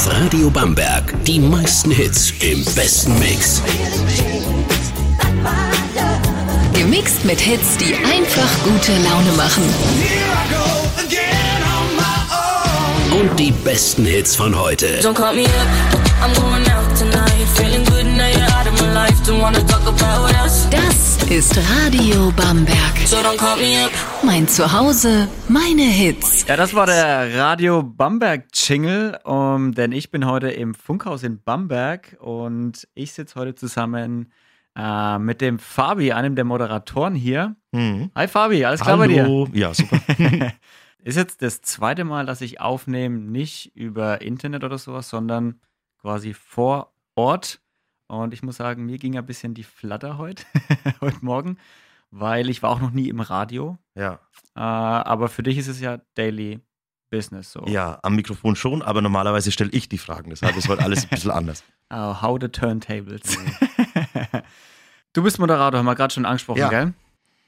Auf Radio Bamberg. Die meisten Hits im besten Mix. Gemixt mit Hits, die einfach gute Laune machen. Und die besten Hits von heute. Don't call me up. I'm going out tonight. Feeling good now you're out of my life. Don't wanna talk about us. Das ist Radio Bamberg. So don't call me up. Mein Zuhause, meine Hits. Ja, das war der Radio Bamberg Jingle, um, denn ich bin heute im Funkhaus in Bamberg und ich sitze heute zusammen äh, mit dem Fabi, einem der Moderatoren hier. Mhm. Hi Fabi, alles klar bei dir? Hallo. Ja, super. Ist jetzt das zweite Mal, dass ich aufnehme, nicht über Internet oder sowas, sondern quasi vor Ort. Und ich muss sagen, mir ging ein bisschen die Flatter heute, heute Morgen, weil ich war auch noch nie im Radio. ja. Äh, aber für dich ist es ja Daily Business so. ja, am Mikrofon schon, aber normalerweise stelle ich die Fragen. Deshalb ist heute alles ein bisschen anders. Oh, how the turntables. du bist Moderator, haben wir gerade schon angesprochen, Ja. gell?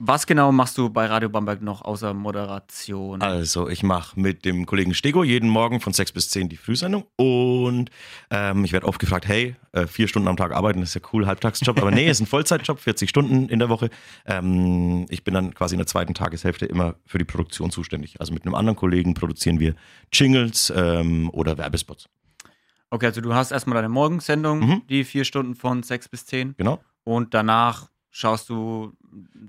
Was genau machst du bei Radio Bamberg noch außer Moderation? Also, ich mache mit dem Kollegen Stego jeden Morgen von 6 bis 10 die Frühsendung und ähm, ich werde oft gefragt, hey, äh, vier Stunden am Tag arbeiten, das ist ja cool, Halbtagsjob. Aber nee, ist ein Vollzeitjob, 40 Stunden in der Woche. Ähm, ich bin dann quasi in der zweiten Tageshälfte immer für die Produktion zuständig. Also mit einem anderen Kollegen produzieren wir Jingles ähm, oder Werbespots. Okay, also du hast erstmal deine Morgensendung, Mhm. die vier Stunden von sechs bis zehn. Genau. Und danach schaust du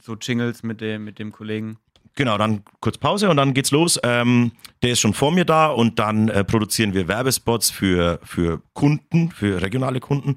so Jingles mit dem, mit dem Kollegen. Genau, dann kurz Pause und dann geht's los. Ähm, der ist schon vor mir da und dann äh, produzieren wir Werbespots für, für Kunden, für regionale Kunden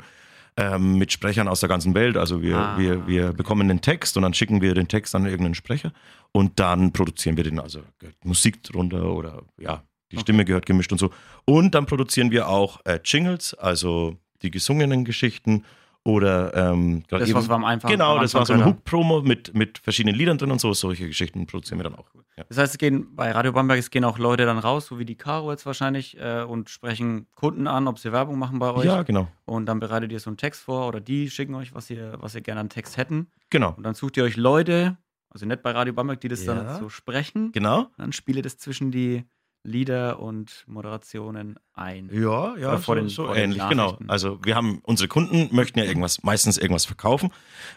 ähm, mit Sprechern aus der ganzen Welt. Also wir, Ah, wir, wir bekommen den Text und dann schicken wir den Text an irgendeinen Sprecher und dann produzieren wir den, also Musik drunter oder ja, die Stimme gehört gemischt und so. Und dann produzieren wir auch äh, Jingles, also die gesungenen Geschichten oder ähm, Das, eben- was wir am Anfang Genau, am das war so Anfang ein Hook-Promo mit, mit verschiedenen Liedern drin und so. Solche Geschichten produzieren wir dann auch. Ja. Das heißt, es gehen bei Radio Bamberg, es gehen auch Leute dann raus, so wie die Caro jetzt wahrscheinlich, äh, und sprechen Kunden an, ob sie Werbung machen bei euch. ja, genau. Und dann bereitet ihr so einen Text vor oder die schicken euch, was ihr, was ihr gerne an Text hätten. Genau. Und dann sucht ihr euch Leute, also nicht bei Radio Bamberg, die das Ja. dann so sprechen. Genau. Dann spielt ihr das zwischen die Lieder und Moderationen ein. Ja, ja, so, den- so ähnlich, genau. Also wir haben, unsere Kunden möchten ja irgendwas, meistens irgendwas verkaufen.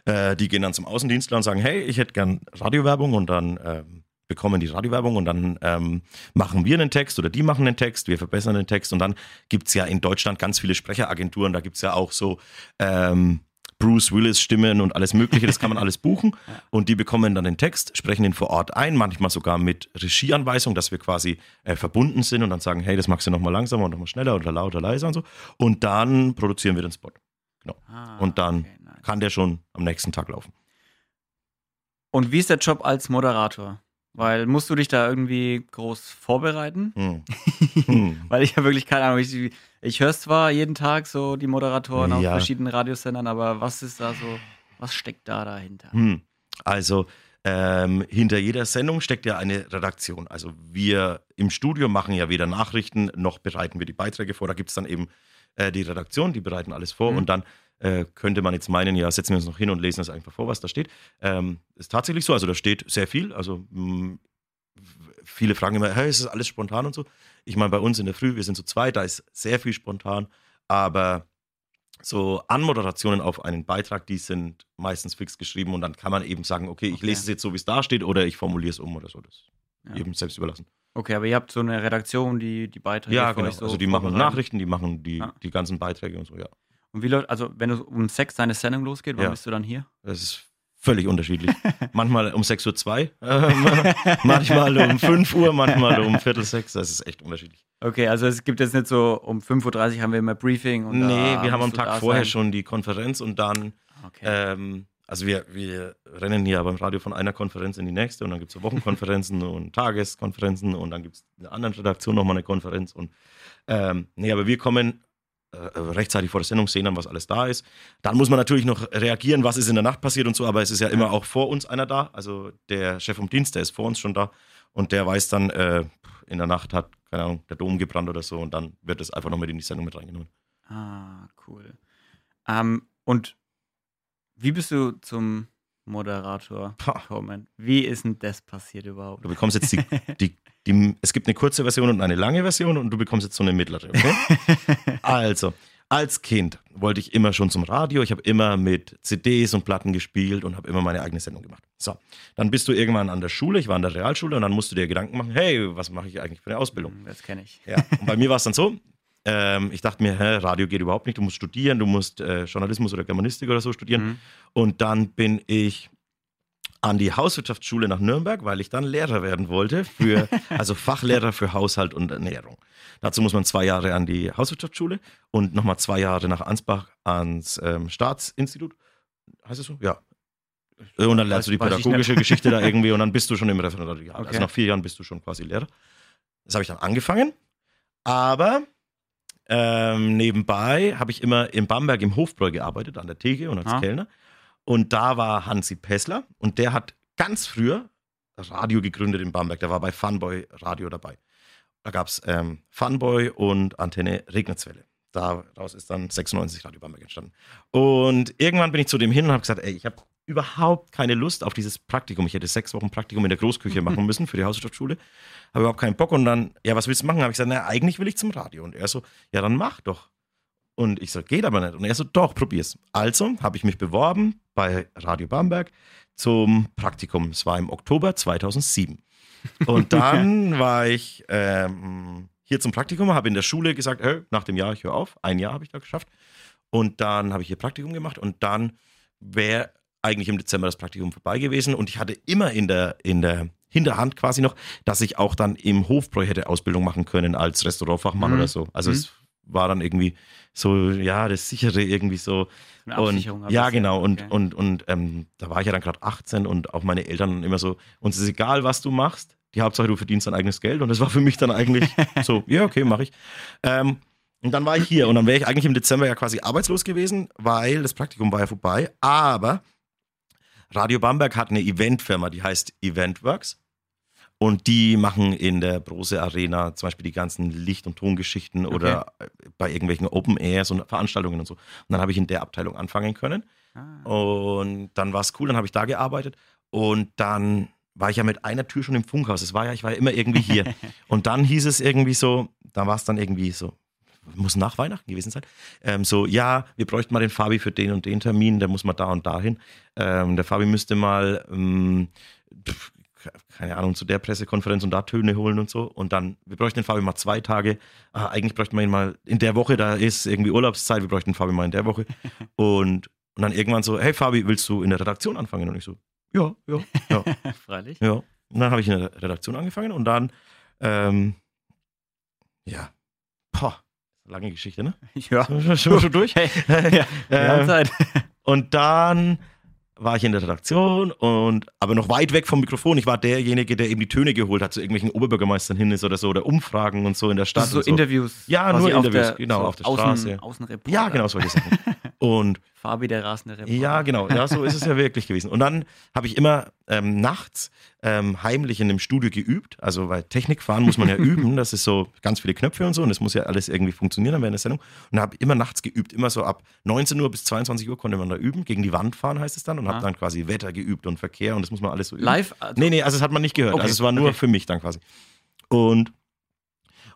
Äh, die gehen dann zum Außendienstler und sagen, hey, ich hätte gern Radiowerbung und dann ähm, bekommen die Radiowerbung und dann ähm, machen wir einen Text oder die machen einen Text, wir verbessern den Text und dann gibt's ja in Deutschland ganz viele Sprecheragenturen, da gibt's ja auch so ähm, Bruce Willis Stimmen und alles mögliche, das kann man alles buchen und die bekommen dann den Text, sprechen den vor Ort ein, manchmal sogar mit Regieanweisung, dass wir quasi äh, verbunden sind und dann sagen, hey, das magst du nochmal langsamer und nochmal schneller oder lauter, leiser und so und dann produzieren wir den Spot. Genau. Ah, Und dann okay, nice. kann der schon am nächsten Tag laufen. Und wie ist der Job als Moderator? Weil musst du dich da irgendwie groß vorbereiten? Hm. Hm. Weil ich habe wirklich keine Ahnung. Ich, ich höre zwar jeden Tag so die Moderatoren auf Ja. verschiedenen Radiosendern, aber was ist da so, was steckt da dahinter? Hm. Also ähm, hinter jeder Sendung steckt ja eine Redaktion. Also wir im Studio machen ja weder Nachrichten noch bereiten wir die Beiträge vor. Da gibt es dann eben äh, die Redaktion, die bereiten alles vor Mhm. und dann äh, könnte man jetzt meinen, ja, setzen wir uns noch hin und lesen das einfach vor, was da steht. Ähm, ist tatsächlich so, also da steht sehr viel. Also mh, viele fragen immer, hey, ist das alles spontan und so? Ich meine, bei uns in der Früh, wir sind zu zweit, da ist sehr viel spontan, aber so Anmoderationen auf einen Beitrag, die sind meistens fix geschrieben und dann kann man eben sagen, okay, ich Okay. lese es jetzt so, wie es da steht oder ich formuliere es um oder so. Das Ja. jedem selbst überlassen. Okay, aber ihr habt so eine Redaktion, die die Beiträge Ja, genau. so also die machen. Nachrichten, die machen die, Ja. die ganzen Beiträge und so, ja. Und wie läuft, also wenn du um sechs deine Sendung losgeht, wann Ja. bist du dann hier? Das ist völlig unterschiedlich. manchmal um 6.02 Uhr, ähm, manchmal um 5 Uhr, manchmal um Viertel sechs. Das ist echt unterschiedlich. Okay, also es gibt jetzt nicht so, um 5.30 Uhr haben wir immer Briefing. Und nee, wir haben am Tag vorher sein. schon die Konferenz und dann Okay. Ähm, also wir, wir rennen hier beim Radio von einer Konferenz in die nächste und dann gibt es so Wochenkonferenzen und Tageskonferenzen und dann gibt es in einer anderen Redaktion nochmal eine Konferenz und ähm, nee, aber wir kommen äh, rechtzeitig vor der Sendung, sehen dann, was alles da ist. Dann muss man natürlich noch reagieren, was ist in der Nacht passiert und so, aber es ist ja immer auch vor uns einer da. Also der Chef vom Dienst, der ist vor uns schon da und der weiß dann, äh, in der Nacht hat, keine Ahnung, der Dom gebrannt oder so und dann wird das einfach noch mit in die Sendung mit reingenommen. Ah, cool. Ähm, und wie bist du zum Moderator Pah. gekommen? Wie ist denn das passiert überhaupt? Du bekommst jetzt die, die Die, es gibt eine kurze Version und eine lange Version und du bekommst jetzt so eine mittlere. Okay? also, als Kind wollte ich immer schon zum Radio. Ich habe immer mit CDs und Platten gespielt und habe immer meine eigene Sendung gemacht. So, dann bist du irgendwann an der Schule. Ich war an der Realschule und dann musst du dir Gedanken machen: Hey, was mache ich eigentlich für eine Ausbildung? Das kenne ich. Ja. Und bei mir war es dann so. Ähm, ich dachte mir, hä, Radio geht überhaupt nicht. Du musst studieren, du musst äh, Journalismus oder Germanistik oder so studieren. Mhm. Und dann bin ich an die Hauswirtschaftsschule nach Nürnberg, weil ich dann Lehrer werden wollte, für, also Fachlehrer für Haushalt und Ernährung. Dazu muss man zwei Jahre an die Hauswirtschaftsschule und nochmal zwei Jahre nach Ansbach ans ähm, Staatsinstitut. Heißt es so? Ja. Und dann lernst du die pädagogische. Geschichte da irgendwie und dann bist du schon im Referendariat. Okay. Also nach vier Jahren bist du schon quasi Lehrer. Das habe ich dann angefangen. Aber ähm, nebenbei habe ich immer in Bamberg im Hofbräu gearbeitet, an der Theke und als Ah. Kellner. Und da war Hansi Pessler und der hat ganz früher Radio gegründet in Bamberg. Der war bei Funboy Radio dabei. Da gab es ähm, Funboy und Antenne Regnerzwelle. Daraus ist dann 96 Radio Bamberg entstanden. Und irgendwann bin ich zu dem hin und habe gesagt, ey, ich habe überhaupt keine Lust auf dieses Praktikum. Ich hätte sechs Wochen Praktikum in der Großküche machen müssen für die Hauswirtschaftsschule. Habe überhaupt keinen Bock. Und dann, ja, was willst du machen? Habe ich gesagt, na, eigentlich will ich zum Radio. Und er so, ja, dann mach doch. Und ich so, geht aber nicht. Und er so, doch, probier's. Also habe ich mich beworben bei Radio Bamberg zum Praktikum. Es war im Oktober 2007. Und dann war ich ähm, hier zum Praktikum, habe in der Schule gesagt, hey, nach dem Jahr, ich höre auf. Ein Jahr habe ich da geschafft. Und dann habe ich hier Praktikum gemacht und dann wäre eigentlich im Dezember das Praktikum vorbei gewesen. Und ich hatte immer in der, in der Hinterhand quasi noch, dass ich auch dann im Hofbräu hätte Ausbildung machen können als Restaurantfachmann Mhm. oder so. Also Mhm. es war dann irgendwie so, ja, das sichere irgendwie so. Und, ja, genau. Und, Okay. und, und ähm, da war ich ja dann gerade 18 und auch meine Eltern immer so, uns ist egal, was du machst. Die Hauptsache, du verdienst dein eigenes Geld. Und das war für mich dann eigentlich so, ja, okay, mache ich. Ähm, und dann war ich hier und dann wäre ich eigentlich im Dezember ja quasi arbeitslos gewesen, weil das Praktikum war ja vorbei. Aber Radio Bamberg hat eine Eventfirma, die heißt Eventworks. Und die machen in der Brose Arena zum Beispiel die ganzen Licht- und Tongeschichten oder bei irgendwelchen Open Airs und Veranstaltungen und so. Und dann habe ich in der Abteilung anfangen können. Ah. Und dann war es cool, dann habe ich da gearbeitet. Und dann war ich ja mit einer Tür schon im Funkhaus. Es war ja, ich war ja immer irgendwie hier. und dann hieß es irgendwie so, da war es dann irgendwie so, muss nach Weihnachten gewesen sein. Ähm, so, ja, wir bräuchten mal den Fabi für den und den Termin, der muss mal da und dahin. Ähm, der Fabi müsste mal, ähm, keine Ahnung, zu der Pressekonferenz und da Töne holen und so. Und dann, wir bräuchten den Fabi mal zwei Tage. Ah, eigentlich bräuchten wir ihn mal in der Woche, da ist irgendwie Urlaubszeit, wir bräuchten den Fabi mal in der Woche. Und, und dann irgendwann so, hey Fabi, willst du in der Redaktion anfangen? Und ich so, ja, ja, ja. Freilich. Ja, und dann habe ich in der Redaktion angefangen und dann, ähm, ja, boah, lange Geschichte, ne? Ja. Schon, schon, schon durch? Hey, ja, wir haben Äh, Zeit. und dann war ich in der Redaktion und aber noch weit weg vom Mikrofon. Ich war derjenige, der eben die Töne geholt hat, zu irgendwelchen Oberbürgermeistern hin ist oder so, oder Umfragen und so in der Stadt. Also so so. Interviews. Ja, nur Interviews, der, genau, so auf der Außen, Straße. Außenreporter. Ja, genau, solche Sachen. Und Fabi, der rasende Reporter. Ja, genau. Ja, so ist es ja wirklich gewesen. Und dann habe ich immer ähm, nachts ähm, heimlich in dem Studio geübt. Also bei Technikfahren muss man ja üben. Das ist so ganz viele Knöpfe und so. Und das muss ja alles irgendwie funktionieren dann während der Sendung. Und habe immer nachts geübt. Immer so ab 19 Uhr bis 22 Uhr konnte man da üben. Gegen die Wand fahren heißt es dann. Und habe Ah. dann quasi Wetter geübt und Verkehr. Und das muss man alles so üben. Live? Also, Nee, nee, also das hat man nicht gehört. Okay, Also es war nur okay. für mich dann quasi. Und,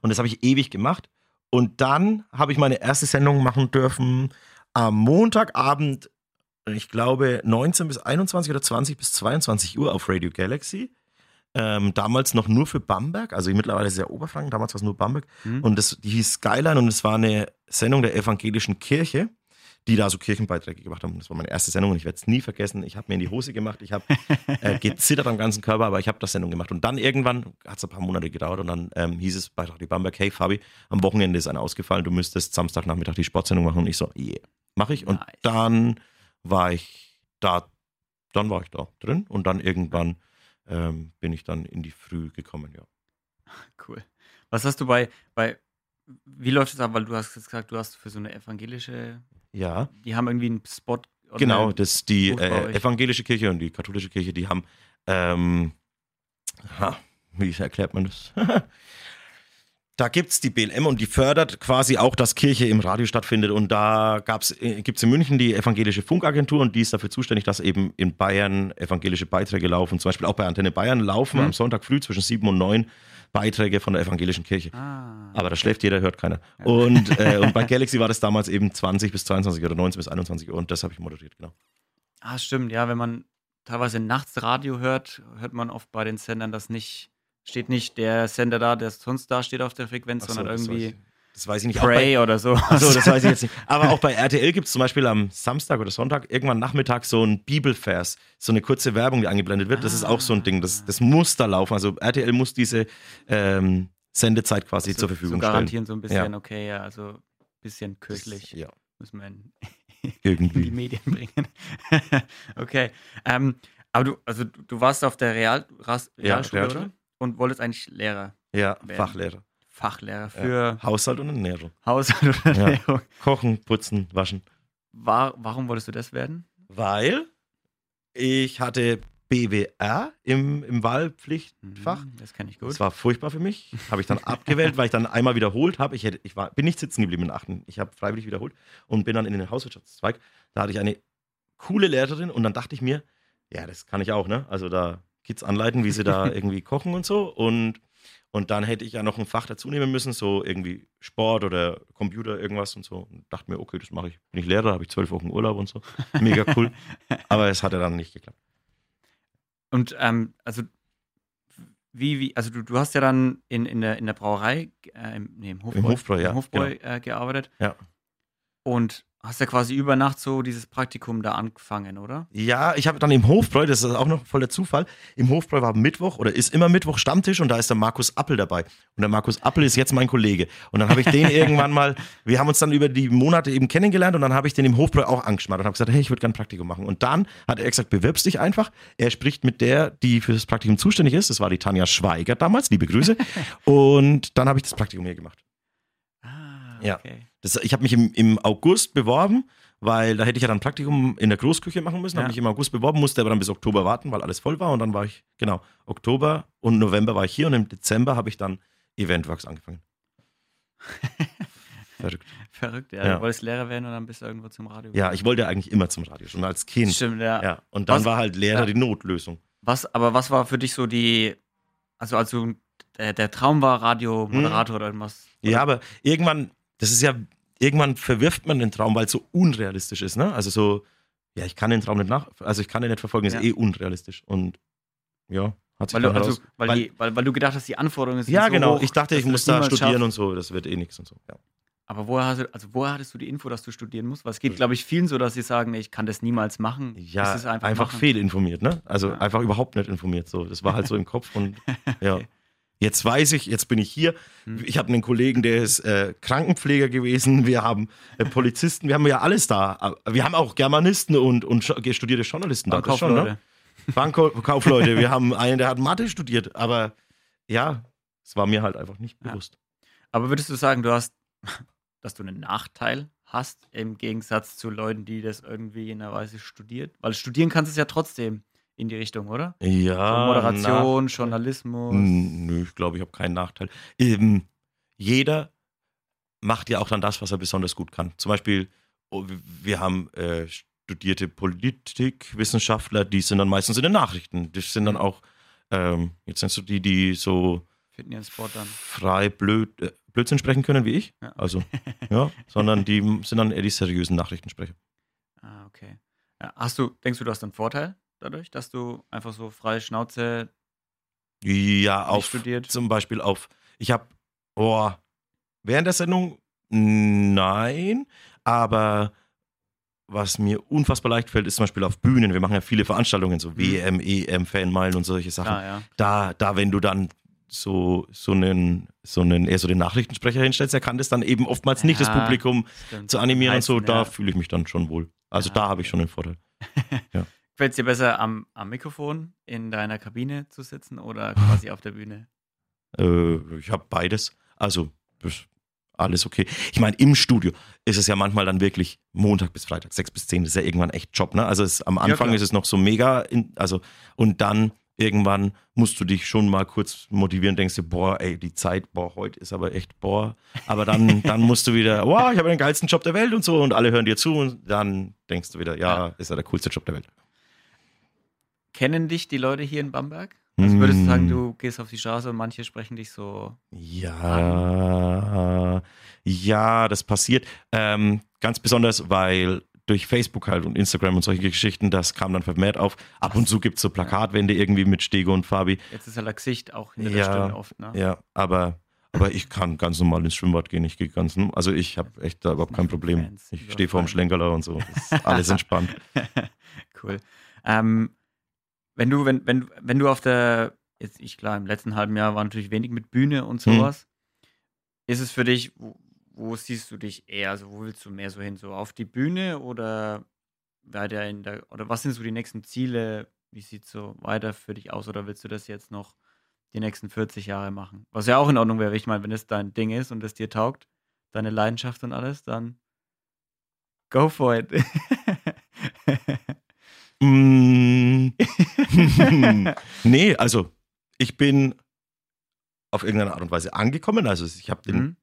und das habe ich ewig gemacht. Und dann habe ich meine erste Sendung machen dürfen am Montagabend, ich glaube 19 bis 21 oder 20 bis 22 Uhr auf Radio Galaxy. Ähm, damals noch nur für Bamberg, also mittlerweile sehr Oberfranken, damals war es nur Bamberg. Hm. Und das, die hieß Skyline und es war eine Sendung der evangelischen Kirche, die da so Kirchenbeiträge gemacht haben. Das war meine erste Sendung und ich werde es nie vergessen. Ich habe mir in die Hose gemacht, ich habe äh, gezittert am ganzen Körper, aber ich habe das Sendung gemacht. Und dann irgendwann, hat es ein paar Monate gedauert und dann ähm, hieß es bei Radio Bamberg, hey Fabi, am Wochenende ist einer ausgefallen, du müsstest Samstagnachmittag die Sportsendung machen. Und ich so, yeah, mache ich. Und Nice. dann war ich da, dann war ich da drin und dann irgendwann ähm, bin ich dann in die Früh gekommen, ja. Cool. Was hast du bei, bei, wie läuft es ab? Weil du hast jetzt gesagt, du hast für so eine evangelische, Ja, die haben irgendwie einen Spot. genau, das die äh, evangelische Kirche und die katholische Kirche, die haben, ähm, ha, wie erklärt man das? da gibt's die BLM und die fördert quasi auch, dass Kirche im Radio stattfindet. Und da äh, gibt's in München die evangelische Funkagentur und die ist dafür zuständig, dass eben in Bayern evangelische Beiträge laufen. Zum Beispiel auch bei Antenne Bayern laufen Mhm. am Sonntag früh zwischen sieben und neun Beiträge von der evangelischen Kirche. Ah. Aber da schläft jeder, hört keiner. Und, äh, und bei Galaxy war das damals eben 20 bis 22 oder 19 bis 21 Uhr und das habe ich moderiert, genau. Ah, stimmt, ja, wenn man teilweise nachts Radio hört, hört man oft bei den Sendern, dass nicht, steht nicht der Sender da, der sonst da steht auf der Frequenz, so, sondern das irgendwie Das weiß ich nicht. Auch bei- Prey oder so. Achso, das weiß ich jetzt nicht. Aber auch bei RTL gibt es zum Beispiel am Samstag oder Sonntag irgendwann Nachmittag so ein Bibelvers, so eine kurze Werbung, die eingeblendet wird. Das ist auch so ein Ding, das, das muss da laufen. Also RTL muss diese ähm, Sendezeit quasi so, zur Verfügung so stellen. garantieren so ein bisschen, Ja. okay, ja, also ein bisschen kirchlich Ja, müssen wir in, in die irgendwie. Medien bringen. okay. Ähm, aber du, also du warst auf der Real, Ras, Ja, Realschule, Realschule. oder? Und wolltest eigentlich Lehrer, Ja, Werden. Fachlehrer. Fachlehrer für Haushalt und Ernährung. Haushalt Ja. Ernährung. Kochen, putzen, waschen. War, warum wolltest du das werden? Weil ich hatte BWR im, im Wahlpflichtfach. Hm, Das kenne ich gut. Das war furchtbar für mich. Habe ich dann abgewählt, weil ich dann einmal wiederholt habe. Ich, hätte, ich war, bin nicht sitzen geblieben in achten. Ich habe freiwillig wiederholt und bin dann in den Hauswirtschaftszweig. Da hatte ich eine coole Lehrerin und dann dachte ich mir, ja, das kann ich auch, ne? Also da Kids anleiten, wie sie da irgendwie kochen und so. Und, und dann hätte ich ja noch ein Fach dazu nehmen müssen, so irgendwie Sport oder Computer, irgendwas und so. Und dachte mir, okay, das mache ich. Bin ich Lehrer, habe ich zwölf Wochen Urlaub und so. Mega cool. Aber es hat ja dann nicht geklappt. Und ähm, also wie, wie, also du, du hast ja dann in, in, der, in der Brauerei, äh, im, nee, im Hofbräu, Im Hofbräu, ja, im Hofbräu äh, gearbeitet. Ja. Und hast ja quasi über Nacht so dieses Praktikum da angefangen, oder? Ja, ich habe dann im Hofbräu, das ist auch noch voll der Zufall, im Hofbräu war Mittwoch oder ist immer Mittwoch Stammtisch und da ist der Markus Appel dabei. Und der Markus Appel ist jetzt mein Kollege. Und dann habe ich den irgendwann mal, wir haben uns dann über die Monate eben kennengelernt und dann habe ich den im Hofbräu auch angeschmarrt und habe gesagt, hey, ich würde gerne Praktikum machen. Und dann hat er gesagt, bewirbst dich einfach. Er spricht mit der, die für das Praktikum zuständig ist. Das war die Tanja Schweiger damals, liebe Grüße. und dann habe ich das Praktikum hier gemacht. Ah, Ja. Das, ich habe mich im, im August beworben, weil da hätte ich ja dann ein Praktikum in der Großküche machen müssen. Ja. Habe mich im August beworben, musste aber dann bis Oktober warten, weil alles voll war. Und dann war ich, genau, Oktober und November war ich hier und im Dezember habe ich dann Eventworks angefangen. Verrückt. Verrückt, ja. Ja. Du wolltest Lehrer werden und dann bist du irgendwo zum Radio. Ja, ich wollte eigentlich immer zum Radio, schon als Kind. Stimmt, ja. Ja, und dann Was- war halt Lehrer Ja. die Notlösung. Was, aber was war für dich so die, also als du, der, der Traum war, Radiomoderator oder irgendwas? Hm. Ja, aber irgendwann, das ist ja, irgendwann verwirft man den Traum, weil es so unrealistisch ist, ne? Also so, ja, ich kann den Traum nicht nach, also ich kann den nicht verfolgen, ist Ja. eh unrealistisch. Und ja, hat sich Weil du, also, weil, weil- die, weil, weil du gedacht hast, die Anforderungen sind Ja, so genau. hoch, Ich dachte, ich muss da studieren schaffst. und so. Das wird eh nichts und so. Ja. Aber woher, hast du, also woher hattest du die Info, dass du studieren musst? Weil es geht, glaube ich, vielen so, dass sie sagen, ich kann das niemals machen. Ja, Das ist einfach, einfach, fehlinformiert, ne? Also Ja. einfach überhaupt nicht informiert. So, das war halt so im Kopf und ja. Jetzt weiß ich, jetzt bin ich hier. Hm. Ich habe einen Kollegen, der ist äh, Krankenpfleger gewesen. Wir haben äh, Polizisten, wir haben ja alles da. Aber Wir haben auch Germanisten und, und studierte Journalisten da. Das schon, ne? Bankkaufleute. Wir haben einen, der hat Mathe studiert. Aber ja, es war mir halt einfach nicht Ja. bewusst. Aber würdest du sagen, du hast, dass du einen Nachteil hast im Gegensatz zu Leuten, die das irgendwie in einer Weise studiert? Weil studieren kannst du es ja trotzdem in die Richtung, oder? Ja. So Moderation, nach- Journalismus. Nö, ich glaube, ich habe keinen Nachteil. Ähm, jeder macht ja auch dann das, was er besonders gut kann. Zum Beispiel, oh, wir- haben äh, studierte Politikwissenschaftler, die sind dann meistens in den Nachrichten. Das sind dann auch, ähm, jetzt sind so die, die so frei blöd, äh, Blödsinn sprechen können wie ich. Ja. Also, ja, sondern die sind dann eher die seriösen Nachrichtensprecher. Ah, okay. Ja, hast du, denkst du, du hast einen Vorteil dadurch, dass du einfach so freie Schnauze Ja, auf studiert? zum Beispiel auf, ich habe, oh, während der Sendung, nein, aber was mir unfassbar leicht fällt, ist zum Beispiel auf Bühnen. Wir machen ja viele Veranstaltungen, so WM, EM, Fanmeilen und solche Sachen. Ah, ja. Da, da, wenn du dann so, so einen, so einen, eher so den Nachrichtensprecher hinstellst, der kann das dann eben oftmals nicht, das Ja, Publikum Stimmt. zu animieren und so. Da ja. fühle ich mich dann schon wohl. Also Ja, da habe ich schon einen Vorteil. Gefällt es dir besser, am, am Mikrofon in deiner Kabine zu sitzen oder quasi auf der Bühne? Äh, ich habe beides. Also, alles okay. Ich meine, im Studio ist es ja manchmal dann wirklich Montag bis Freitag, sechs bis zehn, das ist ja irgendwann echt Job, ne? Also es, am Anfang klar. ist es noch so mega, in, also, und dann irgendwann musst du dich schon mal kurz motivieren, denkst du, boah, ey, die Zeit, boah, heute ist aber echt, boah. Aber dann, dann musst du wieder, wow, ich habe den geilsten Job der Welt und so und alle hören dir zu und dann denkst du wieder, ja, ist ja der coolste Job der Welt. Kennen dich die Leute hier in Bamberg? Also würdest du sagen, Mm. du gehst auf die Straße und manche sprechen dich so. Ja, ja, das passiert. Ähm, ganz besonders, weil durch Facebook halt und Instagram und solche Geschichten, das kam dann vermehrt auf. Ab und zu gibt es so Plakatwände irgendwie mit Stego und Fabi. Jetzt ist ja der Gesicht auch hinter der Ja, Stimme oft, ne? Ja, aber, aber ich kann ganz normal ins Schwimmbad gehen. Ich gehe ganz, also ich habe echt da überhaupt kein Problem. Ich stehe vorm. Schlenkerler und so. Ist alles entspannt. cool. Ähm, wenn du, wenn, wenn, wenn du auf der, jetzt ich klar, im letzten halben Jahr war natürlich wenig mit Bühne und Mhm. sowas. Ist es für dich, wo, wo siehst du dich eher? Also wo willst du mehr so hin? So auf die Bühne oder weiter in der, oder was sind so die nächsten Ziele? Wie sieht so weiter für dich aus? Oder willst du das jetzt noch die nächsten 40 Jahre machen? Was ja auch in Ordnung wäre, ich meine, wenn es dein Ding ist und es dir taugt, deine Leidenschaft und alles, dann go for it. Mm. nee, also ich bin auf irgendeine Art und Weise angekommen. Also ich habe den, Mhm.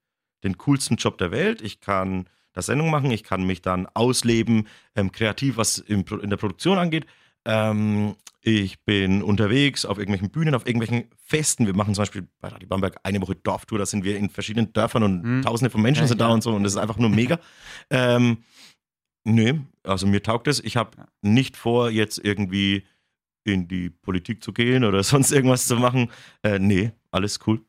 den coolsten Job der Welt. Ich kann das Sendung machen, ich kann mich dann ausleben, ähm, kreativ, was Pro- in der Produktion angeht. Ähm, ich bin unterwegs auf irgendwelchen Bühnen, auf irgendwelchen Festen. Wir machen zum Beispiel bei Radio Bamberg eine Woche Dorftour. Da sind wir in verschiedenen Dörfern und Mhm. Tausende von Menschen Ja, sind da ja. und so. Und das ist einfach nur mega. ähm, nee, also mir taugt es. Ich habe nicht vor, jetzt irgendwie in die Politik zu gehen oder sonst irgendwas zu machen. Äh, nee, alles cool.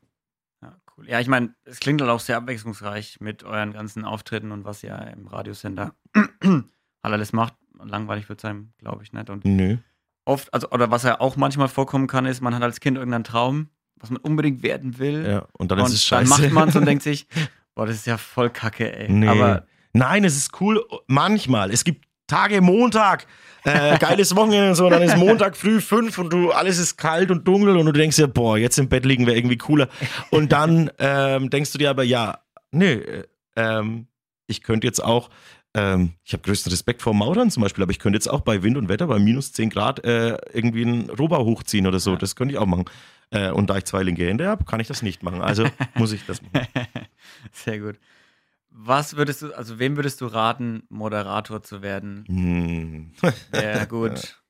Ja, cool. Ja, ich meine, es klingt halt auch sehr abwechslungsreich mit euren ganzen Auftritten und was ihr im Radiosender halt alles macht. Langweilig wird sein, glaube ich nicht. Und Nö. oft, also, oder was ja auch manchmal vorkommen kann, ist, man hat als Kind irgendeinen Traum, was man unbedingt werden will. Ja, und dann und ist es dann scheiße. macht man es und denkt sich, boah, das ist ja voll kacke, ey. Nee. Aber Nein, es ist cool. Manchmal. Es gibt Tage, Montag, äh, geiles Wochenende und so, und dann ist Montag früh fünf und du, alles ist kalt und dunkel und du denkst dir, boah, jetzt im Bett liegen wäre irgendwie cooler. Und dann ähm, denkst du dir aber, ja, nee, äh, ähm, ich könnte jetzt auch, ähm, ich habe größten Respekt vor Maurern zum Beispiel, aber ich könnte jetzt auch bei Wind und Wetter, bei minus 10 Grad, äh, irgendwie einen Rohbau hochziehen oder so. Ja. Das könnte ich auch machen. Äh, und da ich zwei linke Hände habe, kann ich das nicht machen. Also muss ich das machen. sehr gut. Was würdest du, also wem würdest du raten, Moderator zu werden, Hm. der gut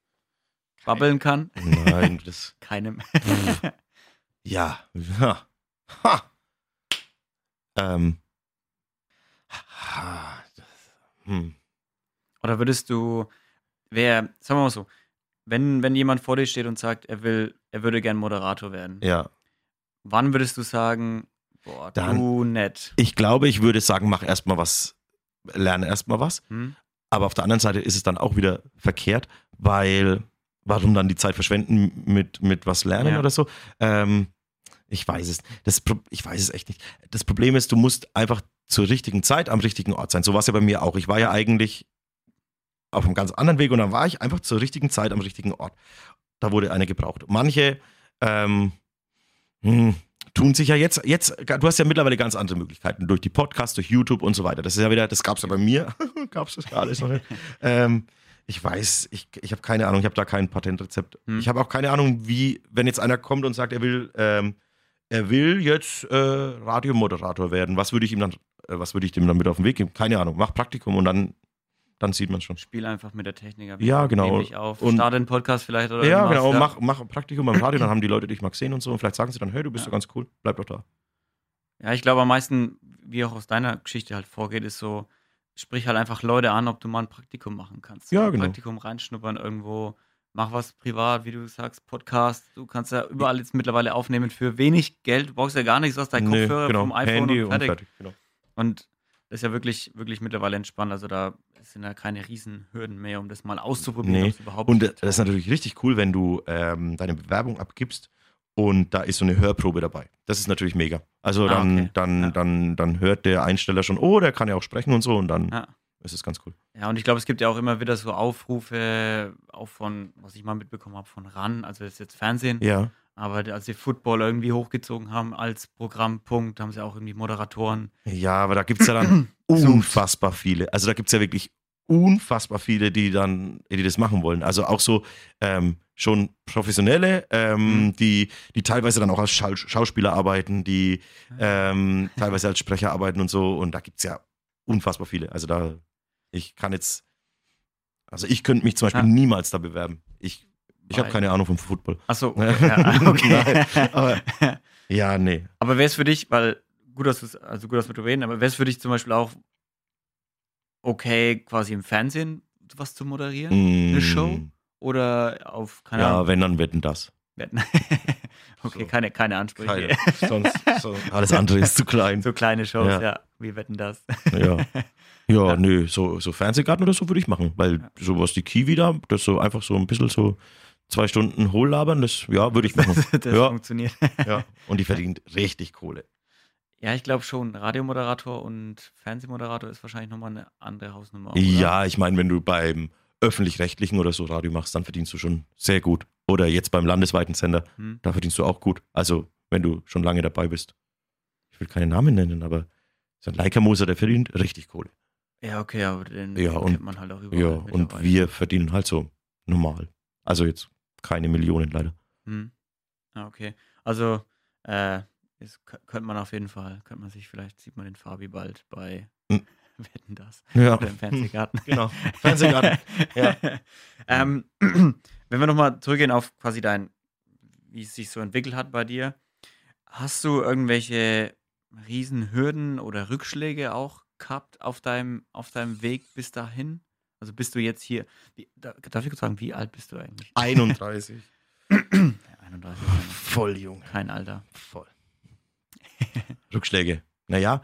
babbeln kann? Nein, das. Keinem. Ja. Ha. Ha. Ähm. Ha. Das, hm. Oder würdest du, wer, sagen wir mal so, wenn, wenn jemand vor dir steht und sagt, er will, er würde gern Moderator werden, Ja. wann würdest du sagen, boah, Dann- du nett? Ich glaube, ich würde sagen, mach erstmal was, lerne erstmal was. Hm? Aber auf der anderen Seite ist es dann auch wieder verkehrt, weil warum dann die Zeit verschwenden mit, mit was lernen Ja. oder so? Ähm, ich weiß es. Das, ich weiß es echt nicht. Das Problem ist, du musst einfach zur richtigen Zeit am richtigen Ort sein. So war es ja bei mir auch. Ich war ja eigentlich auf einem ganz anderen Weg und dann war ich einfach zur richtigen Zeit am richtigen Ort. Da wurde eine gebraucht. Manche ähm, hm, tun sich ja jetzt, jetzt, du hast ja mittlerweile ganz andere Möglichkeiten durch die Podcasts, durch YouTube und so weiter. Das ist ja wieder, das gab es ja bei mir, gab es das ja alles noch nicht. Ähm, ich weiß, ich, ich habe keine Ahnung, ich habe da kein Patentrezept. Hm. Ich habe auch keine Ahnung, wie, wenn jetzt einer kommt und sagt, er will, ähm, er will jetzt äh, Radiomoderator werden, was würde ich ihm dann, äh, was würde ich dem dann mit auf den Weg geben? Keine Ahnung, mach Praktikum und dann, dann sieht man schon. Spiel einfach mit der Technik. ab. Ja, genau. Dich auf. Und- Starte einen Podcast vielleicht oder Ja, genau, mach, mach ein Praktikum beim Radio, dann haben die Leute dich mal gesehen und so und vielleicht sagen sie dann, hey, du bist Ja. ja ganz cool, bleib doch da. Ja, ich glaube am meisten, wie auch aus deiner Geschichte halt vorgeht, ist so, sprich halt einfach Leute an, ob du mal ein Praktikum machen kannst. Ja, genau. Praktikum reinschnuppern irgendwo, mach was privat, wie du sagst, Podcast. Du kannst ja überall jetzt mittlerweile aufnehmen für wenig Geld. Du brauchst ja gar nichts aus deinem Nee, Kopfhörer genau, vom iPhone Handy und fertig. genau. Und das ist ja wirklich, wirklich mittlerweile entspannt. Also da sind ja keine riesen Hürden mehr, um das mal auszuprobieren, Nee. überhaupt Und das ist natürlich richtig cool, wenn du ähm, deine Bewerbung abgibst und da ist so eine Hörprobe dabei. Das ist natürlich mega. Also Ah, dann, okay. dann, Ja. dann, dann hört der Einsteller schon, oh, der kann ja auch sprechen und so und dann Ja. Ist es ganz cool. Ja, und ich glaube, es gibt ja auch immer wieder so Aufrufe, auch von, was ich mal mitbekommen habe, von RAN, also das ist jetzt Fernsehen, Ja. aber als sie Football irgendwie hochgezogen haben als Programmpunkt, haben sie auch irgendwie Moderatoren. Ja, aber da gibt es ja dann unfassbar viele. Also da gibt es ja wirklich unfassbar viele, die dann, die das machen wollen. Also auch so ähm, schon Professionelle, ähm, Mhm. die, die teilweise dann auch als Schau Schauspieler arbeiten, die ähm, teilweise als Sprecher arbeiten und so. Und da gibt's ja unfassbar viele. Also da, ich kann jetzt, also ich könnte mich zum Beispiel Ah. niemals da bewerben. Ich, ich habe keine Ahnung vom Football. Achso, okay. Ja, okay. Aber- Ja, nee. Aber wäre es für dich, weil gut, dass du's- also gut, dass wir reden, aber wäre es für dich zum Beispiel auch okay, quasi im Fernsehen was zu moderieren? Eine Show? Oder auf, keine Mm. Ja, Ahnung, wenn, dann wetten das. Wetten. Okay, So. keine, keine Ansprüche. Keine, sonst, so, alles andere ist zu klein. So kleine Shows, ja. Ja. Wir wetten das. Ja. Ja, nö, so, so Fernsehgarten oder so würde ich machen, weil Ja. sowas die Kiwi da, das so einfach so ein bisschen so zwei Stunden hohllabern, das, ja, würde ich machen. das Ja. funktioniert. ja. Und die verdient richtig Kohle. Ja, ich glaube schon. Radiomoderator und Fernsehmoderator ist wahrscheinlich nochmal eine andere Hausnummer. oder? Ja, ich meine, wenn du beim öffentlich-rechtlichen oder so Radio machst, dann verdienst du schon sehr gut. Oder jetzt beim landesweiten Sender, Hm. da verdienst du auch gut. Also, wenn du schon lange dabei bist. Ich will keine Namen nennen, aber so ein Leica-Moser, der verdient richtig Kohle. Ja, okay, aber den, Ja, den und- kennt man halt auch überall. Ja, und wir verdienen halt so normal. Also jetzt keine Millionen leider. Hm. Ah, okay. Also, äh, könnte man auf jeden Fall, könnte man sich, vielleicht sieht man den Fabi bald bei Hm. Wetten das. Ja, Oder im Fernsehgarten. genau. Fernsehgarten. Ja. ähm, wenn wir nochmal zurückgehen auf quasi dein, wie es sich so entwickelt hat bei dir, hast du irgendwelche Riesenhürden oder Rückschläge auch gehabt auf deinem, auf deinem Weg bis dahin? Also bist du jetzt hier, wie, da, darf ich kurz sagen, wie alt bist du eigentlich? 31. Ja, 31, Voll jung. kein Alter. Voll. Rückschläge. Naja,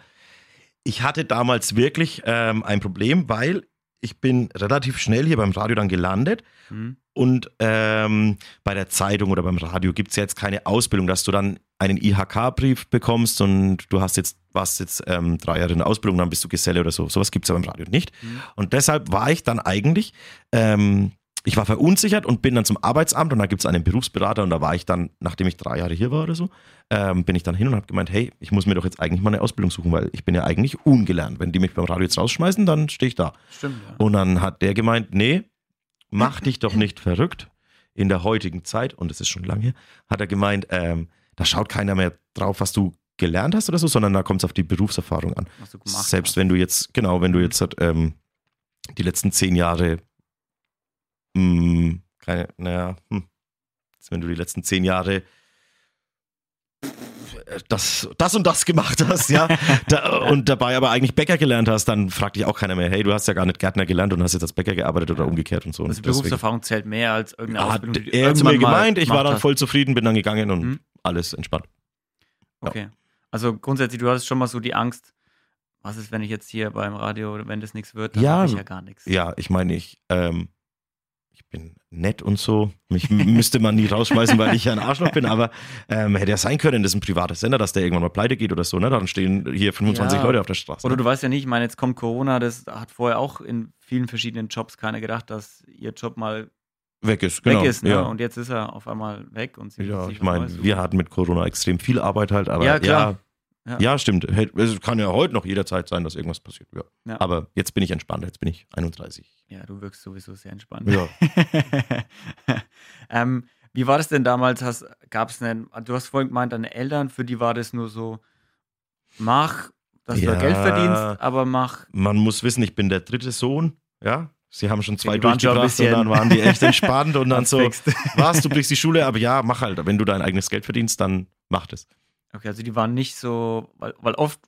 ich hatte damals wirklich ähm, ein Problem, weil ich bin relativ schnell hier beim Radio dann gelandet Hm? und ähm, bei der Zeitung oder beim Radio gibt es ja jetzt keine Ausbildung, dass du dann einen IHK-Brief bekommst und du hast jetzt, warst jetzt ähm, drei Jahre in der Ausbildung, dann bist du Geselle oder so. Sowas gibt es ja beim Radio nicht. Mhm. Und deshalb war ich dann eigentlich, ähm, ich war verunsichert und bin dann zum Arbeitsamt und da gibt es einen Berufsberater und da war ich dann, nachdem ich drei Jahre hier war oder so, ähm, bin ich dann hin und habe gemeint, hey, ich muss mir doch jetzt eigentlich mal eine Ausbildung suchen, weil ich bin ja eigentlich ungelernt. Wenn die mich beim Radio jetzt rausschmeißen, dann stehe ich da. Stimmt, ja. Und dann hat der gemeint, nee, mach dich doch nicht verrückt. In der heutigen Zeit, und das ist schon lange her, hat er gemeint, ähm, da schaut keiner mehr drauf, was du gelernt hast oder so, sondern da kommt es auf die Berufserfahrung an. Was du gemacht Selbst hast. wenn du jetzt, genau, wenn du jetzt ähm, die letzten zehn Jahre, mh, keine, naja, hm, wenn du die letzten zehn Jahre äh, das, das und das gemacht hast, ja, da, und dabei aber eigentlich Bäcker gelernt hast, dann fragt dich auch keiner mehr, hey, du hast ja gar nicht Gärtner gelernt und hast jetzt als Bäcker gearbeitet oder umgekehrt und so. Und Also Berufserfahrung zählt mehr als irgendeine hat Ausbildung. du er mir gemeint, ich war dann voll zufrieden, bin dann gegangen und Mhm. alles entspannt. ja. Okay. Also grundsätzlich, du hattest schon mal so die Angst, was ist, wenn ich jetzt hier beim Radio, wenn das nichts wird, dann Ja, habe ich ja gar nichts. Ja, ich meine, ich, ähm, ich bin nett und so. Mich müsste man nie rausschmeißen, weil ich ja ein Arschloch bin, aber ähm, hätte ja sein können, das ist ein privater Sender, dass der irgendwann mal pleite geht oder so, ne? Dann stehen hier 25 Ja. Leute auf der Straße. Oder du weißt ja nicht, ich meine, jetzt kommt Corona, das hat vorher auch in vielen verschiedenen Jobs keiner gedacht, dass ihr Job mal weg ist, genau. weg ist. Ne? ja. Und jetzt ist er auf einmal weg und sie ja, ich meine, wir hatten mit Corona extrem viel Arbeit halt, aber Ja, ja, klar. ja, Ja. ja. stimmt. Es kann ja heute noch jederzeit sein, dass irgendwas passiert. Ja. Ja. Aber jetzt bin ich entspannt, jetzt bin ich 31. Ja, du wirkst sowieso sehr entspannt. Ja. ähm, wie war das denn damals? Hast, gab's einen, du hast vorhin gemeint, deine Eltern, für die war das nur so, mach, dass du Ja. da Geld verdienst, aber mach. Man muss wissen, ich bin der dritte Sohn, ja. Sie haben schon zwei ein durchgebracht und dann waren die echt entspannt und dann so, was, du brichst die Schule, aber ja, mach halt. Wenn du dein eigenes Geld verdienst, dann mach das. Okay, also die waren nicht so, weil, weil oft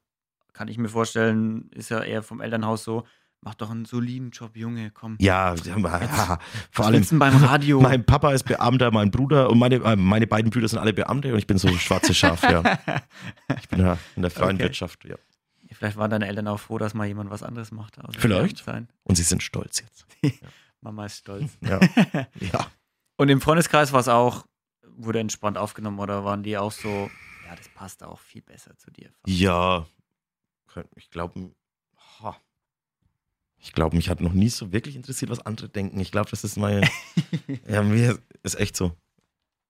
kann ich mir vorstellen, ist ja eher vom Elternhaus so, mach doch einen soliden Job, Junge, komm. Ja, ja vor Was allem, beim Radio? mein Papa ist Beamter, mein Bruder und meine, äh, meine beiden Brüder sind alle Beamte und ich bin so ein schwarzes Schaf, ja. Ich bin ja in der freien Okay. Wirtschaft, ja. Vielleicht waren deine Eltern auch froh, dass mal jemand was anderes macht. außer Vielleicht. Und sie sind stolz jetzt. Mama ist stolz. Ja. ja. Und im Freundeskreis war es auch, wurde entspannt aufgenommen oder waren die auch so, ja, das passt auch viel besser zu dir. Ja, ich glaube, ich glaube, mich hat noch nie so wirklich interessiert, was andere denken. Ich glaube, das ist meine, ja, mir ist echt so.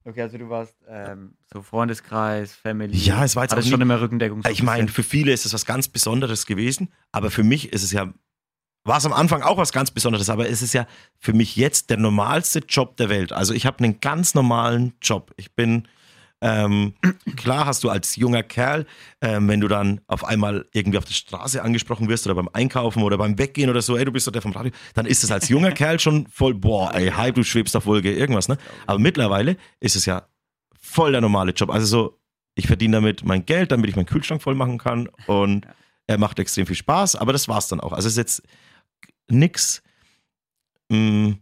Okay, also du warst ähm, so Freundeskreis, Family. Ja, es war jetzt auch nie- schon immer Rückendeckung. Ich ein meine, für viele ist es was ganz Besonderes gewesen, aber für mich ist es ja war es am Anfang auch was ganz Besonderes, aber es ist ja für mich jetzt der normalste Job der Welt. Also ich habe einen ganz normalen Job. Ich bin, ähm, klar hast du als junger Kerl, ähm, wenn du dann auf einmal irgendwie auf der Straße angesprochen wirst oder beim Einkaufen oder beim Weggehen oder so, ey, du bist doch der vom Radio, dann ist es als junger Kerl schon voll, boah, ey, hi, du schwebst auf Wolke, irgendwas, ne? Aber mittlerweile ist es ja voll der normale Job. Also so, ich verdiene damit mein Geld, damit ich meinen Kühlschrank voll machen kann und er macht extrem viel Spaß, aber das war's dann auch. Also es ist jetzt nix, mh,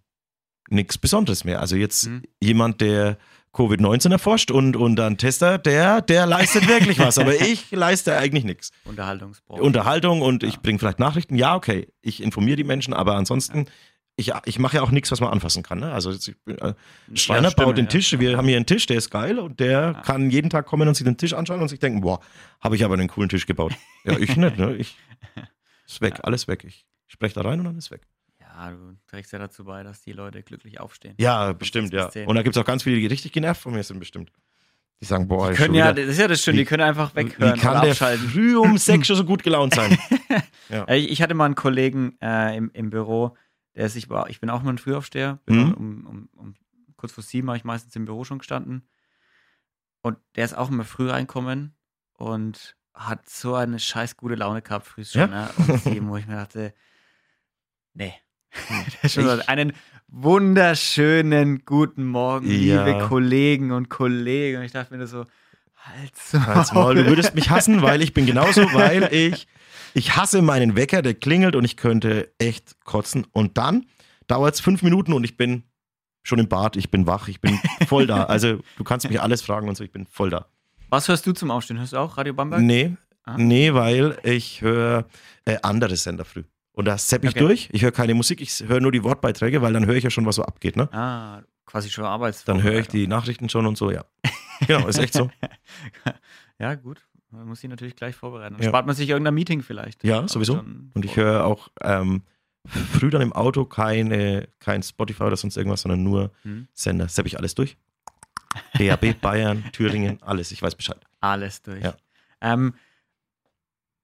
nix Besonderes mehr. Also jetzt Mhm. jemand, der Covid-19 erforscht und, und dann Tester, der, der leistet wirklich was, aber ich leiste eigentlich nichts. Unterhaltungsbranche. Unterhaltung und ich Ja. bringe vielleicht Nachrichten, ja, okay, ich informiere die Menschen, aber ansonsten, ich, ich mache ja auch nichts, was man anfassen kann. Ne? Also ich äh, Schreiner Ja, stimmt, baut den ja. Tisch, wir haben hier einen Tisch, der ist geil und der Ja. kann jeden Tag kommen und sich den Tisch anschauen und sich denken, boah, habe ich aber einen coolen Tisch gebaut. Ja, ich nicht, ne? Ich, ist weg, alles weg. Ich spreche da rein und dann ist weg. Ja, du trägst ja dazu bei, dass die Leute glücklich aufstehen. Ja, bestimmt, ja. Und da gibt es auch ganz viele, die richtig genervt von mir sind, bestimmt. Die sagen, boah, Die können ja, wieder- das ist ja das Schöne, die Wie- können einfach wie weghören kann oder der abschalten. früh um sechs schon so gut gelaunt sein? Ja, Ich ich hatte mal einen Kollegen äh, im, im Büro, der sich war, ich bin auch mal ein Frühaufsteher, Mhm. um, um, um kurz vor sieben habe ich meistens im Büro schon gestanden. Und der ist auch immer früh reinkommen und hat so eine scheiß gute Laune gehabt früh schon. Ja? Ne? Und sieben, wo ich mir dachte, nee. so, einen wunderschönen guten Morgen, Ja. liebe Kollegen und Kollegen. Und ich dachte mir so, halt's Maul. Halt's Maul, du würdest mich hassen, weil ich bin genauso, weil ich, ich hasse meinen Wecker, der klingelt und ich könnte echt kotzen. Und dann dauert es fünf Minuten und ich bin schon im Bad, ich bin wach, ich bin voll da. Also du kannst mich alles fragen und so, ich bin voll da. Was hörst du zum Aufstehen? Hörst du auch Radio Bamberg? Nee, Ah. nee, weil ich höre äh, andere Sender früh. Und da sepp ich Okay. durch. Ich höre keine Musik, ich höre nur die Wortbeiträge, weil dann höre ich ja schon, was so abgeht. Ne? Ah, quasi schon Arbeits. Dann höre ich die Nachrichten schon und so, ja. Genau, ist echt so. Ja, gut. Man muss sich natürlich gleich vorbereiten. Dann Ja. spart man sich irgendein Meeting vielleicht. Ja, sowieso. Und ich höre auch ähm, früh dann im Auto keine, kein Spotify oder sonst irgendwas, sondern nur Hm. Sender. Sepp ich alles durch. DAB, Bayern, Thüringen, alles. Ich weiß Bescheid. alles durch. Ja. Ähm,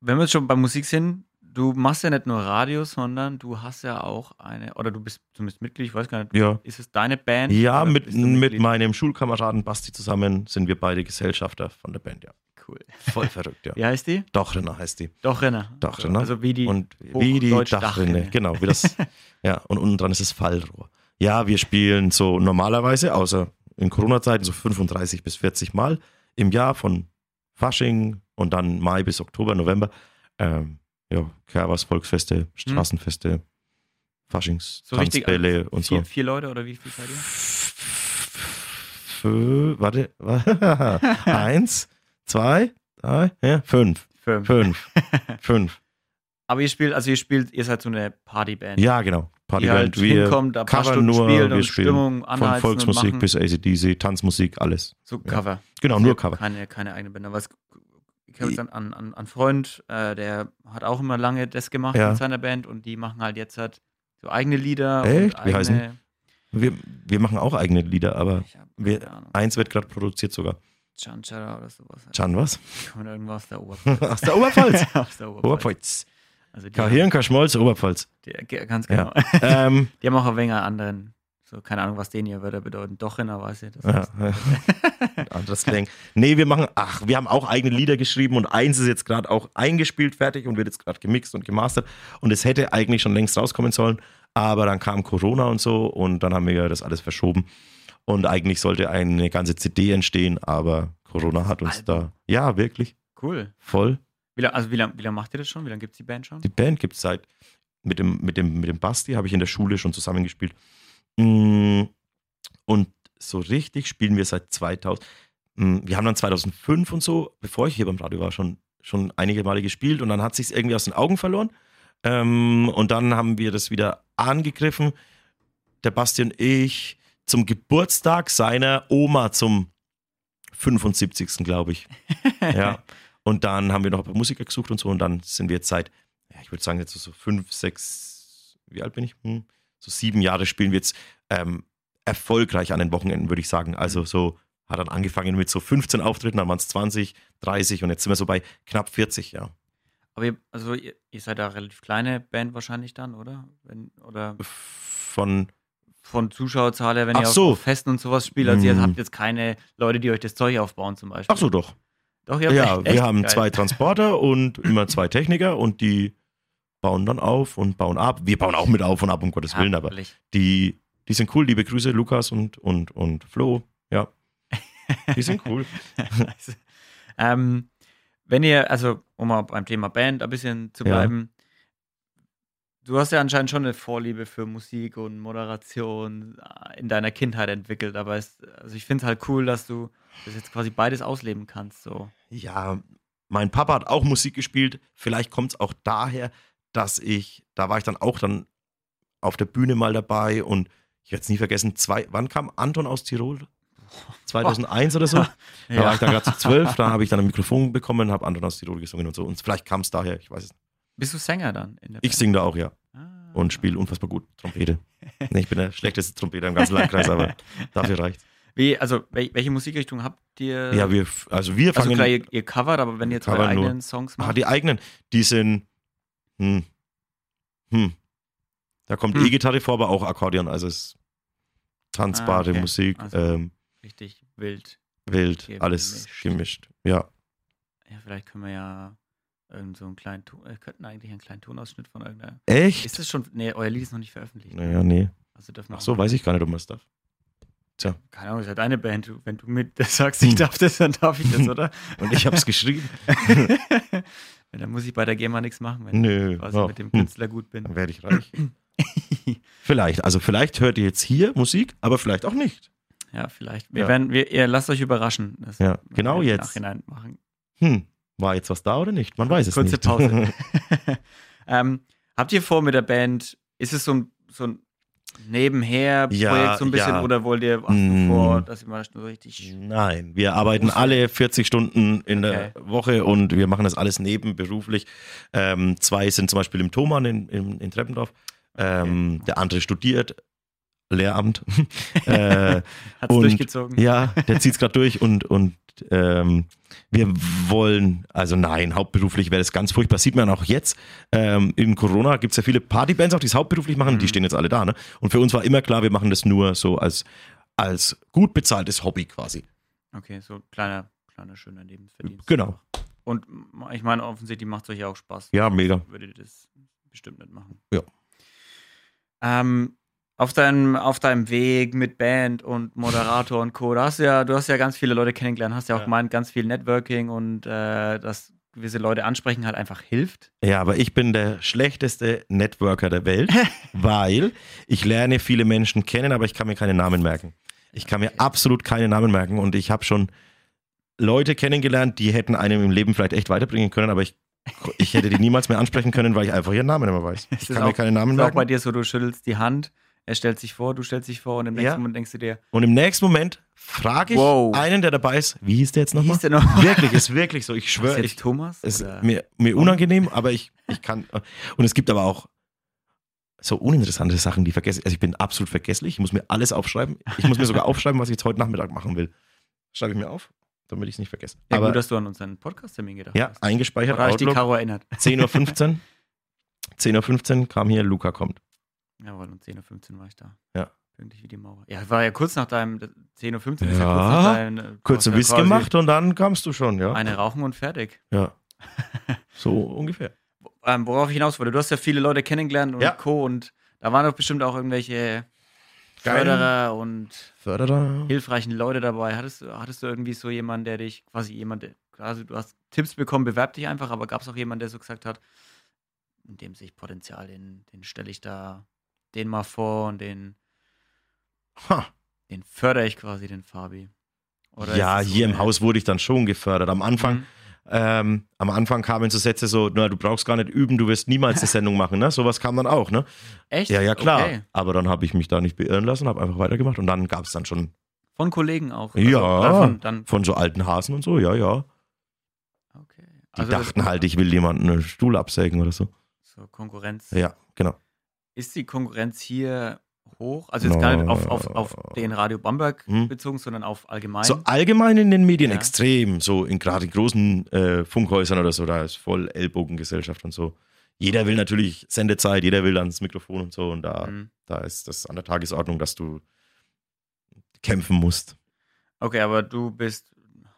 wenn wir jetzt schon bei Musik sind, du machst ja nicht nur Radio, sondern du hast ja auch eine, oder du bist zumindest Mitglied, ich weiß gar nicht, Ja. ist es deine Band? Ja, mit, mit meinem Schulkameraden Basti zusammen sind wir beide Gesellschafter von der Band, ja. Cool. Voll verrückt, ja. Wie heißt die? Dochrinner heißt die. Dachrinne. Dachrinne. Also wie die und wie die Dachrinne. Dachrinne. Genau, wie das. ja, und unten dran ist das Fallrohr. Ja, wir spielen so normalerweise, außer in Corona-Zeiten, so 35 bis 40 Mal im Jahr von Fasching und dann Mai bis Oktober, November. Ähm, ja, Kerwas, Volksfeste, Straßenfeste, Faschings, so richtig Tanzbälle und so. vier, vier Leute oder wie viel seid ihr? Fü- Warte, eins, zwei, drei, ja, fünf, Fünf. fünf, fünf. Aber ihr spielt, also ihr spielt, ihr seid so eine Partyband. Ja, genau. Partyband. halt wir hinkommt, ein paar Stunden nur, spielt wir spielen Stimmung von anheizen Volksmusik und machen. bis ACDC, Tanzmusik, alles. So Cover. Genau, Also nur Cover. Keine, keine eigene Band. Aber es, ich habe jetzt an, an, an einen Freund, äh, der hat auch immer lange das gemacht Ja. mit seiner Band und die machen halt jetzt halt so eigene Lieder. Echt? Und Wie eigene, heißen Wir, wir machen auch eigene Lieder, aber wir, eins wird gerade produziert sogar. Chanchara oder sowas. Halt. Chan, was? Kommt irgendwas aus der Oberpfalz. Aus der Oberpfalz. aus der Oberpfalz. Oberpfalz. Also die, Kein Hirn, kein Schmolz, Oberpfalz. die, ganz genau. Ja. ähm, Die haben auch ein wenig anderen, so keine Ahnung, was den hier Wörter bedeuten. Dochrinner, weiß ich. Das ja, ja. Anderes Slang. Nee, wir machen, ach, wir haben auch eigene Lieder geschrieben und eins ist jetzt gerade auch eingespielt fertig und wird jetzt gerade gemixt und gemastert. Und es hätte eigentlich schon längst rauskommen sollen, aber dann kam Corona und so und dann haben wir das alles verschoben. Und eigentlich sollte eine ganze CD entstehen, aber Corona hat uns Album. da, ja, wirklich, Cool. voll. Wie lang, also wie lange wie lang macht ihr das schon? Wie lange gibt es die Band schon? Die Band gibt es seit, mit dem, mit, dem, mit dem Basti habe ich in der Schule schon zusammengespielt. Mm, Und so richtig spielen wir seit 2000. Mm, Wir haben dann 2005 und so, bevor ich hier beim Radio war, schon, schon einige Male gespielt und dann hat sich irgendwie aus den Augen verloren. Ähm, und dann haben wir das wieder angegriffen. Der Basti und ich zum Geburtstag seiner Oma zum 75. glaube ich. ja. Und dann haben wir noch ein paar Musiker gesucht und so und dann sind wir jetzt seit, ich würde sagen jetzt so fünf, sechs, wie alt bin ich? Hm, so sieben Jahre spielen wir jetzt ähm, erfolgreich an den Wochenenden, würde ich sagen. Also so hat dann angefangen mit so 15 Auftritten, dann waren es 20, 30 und jetzt sind wir so bei knapp 40, ja. Aber ihr, also ihr, ihr seid da relativ kleine Band wahrscheinlich dann, oder? Wenn, oder Von, von Zuschauerzahl her, wenn Ach ihr so. auf Festen und sowas spielt. Also ihr Mm. habt jetzt keine Leute, die euch das Zeug aufbauen zum Beispiel. ach so, doch. Doch, ihr habt Ja, echt, wir echt? haben Geil. zwei Transporter und immer zwei Techniker und die bauen dann auf und bauen ab. Wir bauen auch mit auf und ab, um Gottes Ja, Willen, aber die, die sind cool. Liebe Grüße, Lukas und, und, und Flo. Ja, die sind cool. Nice. ähm, wenn ihr, also um mal beim Thema Band ein bisschen zu Ja. bleiben, du hast ja anscheinend schon eine Vorliebe für Musik und Moderation äh, in deiner Kindheit entwickelt, aber es, also ich finde es halt cool, dass du das jetzt quasi beides ausleben kannst. So. Ja, mein Papa hat auch Musik gespielt. Vielleicht kommt es auch daher, dass ich, da war ich dann auch dann auf der Bühne mal dabei und ich werde es nie vergessen, zwei, wann kam Anton aus Tirol? 2001 oder so. Da war ich dann gerade zu zwölf, da habe ich dann ein Mikrofon bekommen, habe Anton aus Tirol gesungen und so. Und vielleicht kam es daher, ich weiß es nicht. Bist du Sänger dann? In der Ich singe da auch, ja. Ah. Und spiele unfassbar gut Trompete. Nee, ich bin der schlechteste Trompeter im ganzen Landkreis, aber dafür reicht Wie, also wel- welche Musikrichtung habt ihr? Ja, wir, also wir also fangen. klar, ihr, ihr covert, aber wenn ihr jetzt eure Covern nur. eigenen Songs Ah, macht. die eigenen, die sind. Hm. Hm. Da kommt Hm. E-Gitarre vor, aber auch Akkordeon. Also es ist tanzbare Ah, okay. Musik, Also- ähm, Richtig wild. wild, Gemischt. alles gemischt. Ja. Ja, vielleicht können wir ja irgend so einen kleinen Ton, äh, könnten eigentlich einen kleinen Tonausschnitt von irgendeiner. Echt? Ist das schon, nee, euer Lied ist noch nicht veröffentlicht. Naja, nee. Also dürfen Ach so, weiß ich gar nicht, ob man es darf. Keine Ahnung, ist ja deine Band. Wenn du mit das sagst, ich darf das, dann darf ich das, oder? Und ich habe es geschrieben. dann muss ich bei der GEMA nichts machen, wenn Nö. ich quasi ja. mit dem Hm. Künstler gut bin. Dann werde ich reich. vielleicht. Also vielleicht hört ihr jetzt hier Musik, aber vielleicht auch nicht. Ja, vielleicht. Wir Ja. werden, wir, ihr lasst euch überraschen. Das Ja, genau jetzt. Nachhinein machen. Hm. War jetzt was da oder nicht? Man weiß es Kurze nicht. Pause. ähm, habt ihr vor mit der Band, ist es so ein, so ein Nebenher-Projekt Ja, so ein bisschen ja. oder wollt ihr du Mm. vor, dass ihr mal so richtig Nein, wir arbeiten alle 40 Stunden in der Okay. Woche und wir machen das alles nebenberuflich. Ähm, zwei sind zum Beispiel im Thomann in, in, in Treppendorf. Ähm, Der andere studiert Lehramt. äh, hat's und- durchgezogen? ja, der zieht es gerade durch und, und ähm, wir wollen, also nein, hauptberuflich wäre das ganz furchtbar. Sieht man auch jetzt. Ähm, in Corona gibt es ja viele Partybands auch, die es hauptberuflich machen, die Mhm. stehen jetzt alle da. Ne? Und für uns war immer klar, wir machen das nur so als, als gut bezahltes Hobby quasi. Okay, so kleiner, kleiner schöner Lebensverdienst. Genau. Und ich meine, offensichtlich macht es euch ja auch Spaß. Ja, mega. Würdet ihr das bestimmt nicht machen. Ja. Ähm, auf deinem, auf deinem Weg mit Band und Moderator und Co. Da hast du ja, du hast ja ganz viele Leute kennengelernt, hast ja auch Ja. gemeint, ganz viel Networking und äh, dass gewisse Leute ansprechen halt einfach hilft. Ja, aber ich bin der schlechteste Networker der Welt, weil ich lerne viele Menschen kennen, aber ich kann mir keine Namen merken. Ich kann mir absolut keine Namen merken und ich habe schon Leute kennengelernt, die hätten einem im Leben vielleicht echt weiterbringen können, aber ich, ich hätte die niemals mehr ansprechen können, weil ich einfach ihren Namen nicht mehr weiß. Ich kann das mir auch- keine Namen Ist auch bei merken. dir so, du schüttelst die Hand, er stellt sich vor, du stellst dich vor und im nächsten Ja. Moment denkst du dir, Und im nächsten Moment frage ich Wow. einen, der dabei ist, wie hieß der jetzt wie nochmal? hieß der noch? Wirklich, ist wirklich so. Ich schwöre, jetzt ich, Thomas? Oder? ist mir, mir unangenehm, aber ich, ich kann. Und es gibt aber auch so uninteressante Sachen, die vergesse Also ich bin absolut vergesslich. Ich muss mir alles aufschreiben. Ich muss mir sogar aufschreiben, was ich jetzt heute Nachmittag machen will. Schreibe ich mir auf, damit ich es nicht vergesse. ja, aber gut, dass du an unseren Podcast-Termin gedacht ja, hast. eingespeichert. Oder habe ich die Karo erinnert? 10.15 Uhr. 10.15 Uhr kam hier, Luca kommt. Jawohl, um 10.15 Uhr war ich da. Ja. Pünktlich wie die Mauer. Ja, war ja kurz nach deinem 10.15 Uhr. ist Ja. kurz nach deinem, äh, Kurz ein ja Wiss quasi gemacht und dann kamst du schon, ja. Eine rauchen und fertig. Ja. So ungefähr. Ähm, worauf ich hinaus wollte, du hast ja viele Leute kennengelernt und Ja. Co. Und da waren doch bestimmt auch irgendwelche Geil. Förderer und Förderer. hilfreichen Leute dabei. Hattest du, hattest du irgendwie so jemanden, der dich, quasi jemand, quasi du hast Tipps bekommen, bewerb dich einfach, aber gab es auch jemanden, der so gesagt hat, in dem sich Potenzial, den, den stelle ich da, den mal vor und den, Ha. den fördere ich quasi, den Fabi. Oder Ja, es so hier im Haus wurde ich dann schon gefördert. Am Anfang, Mhm. ähm, am Anfang kamen so Sätze so, na, du brauchst gar nicht üben, du wirst niemals eine Sendung machen, ne? Sowas kam dann auch, ne? Echt? Ja, ja, klar. Okay. Aber dann habe ich mich da nicht beirren lassen, habe einfach weitergemacht und dann gab es dann schon Von Kollegen auch. Ja. oder von, dann, von so alten Hasen und so, ja, ja. okay. Die Also dachten halt, ich will jemanden einen Stuhl absägen oder so. So, Konkurrenz. Ja, genau. Ist die Konkurrenz hier hoch? Also jetzt gar nicht auf, auf, auf den Radio Bamberg Hm. bezogen, sondern auf allgemein. So allgemein in den Medien Ja. extrem, so in gerade in großen äh, Funkhäusern oder so, da ist voll Ellbogengesellschaft und so. Jeder will natürlich Sendezeit, jeder will ans Mikrofon und so und da, Hm. da ist das an der Tagesordnung, dass du kämpfen musst. Okay, aber du bist,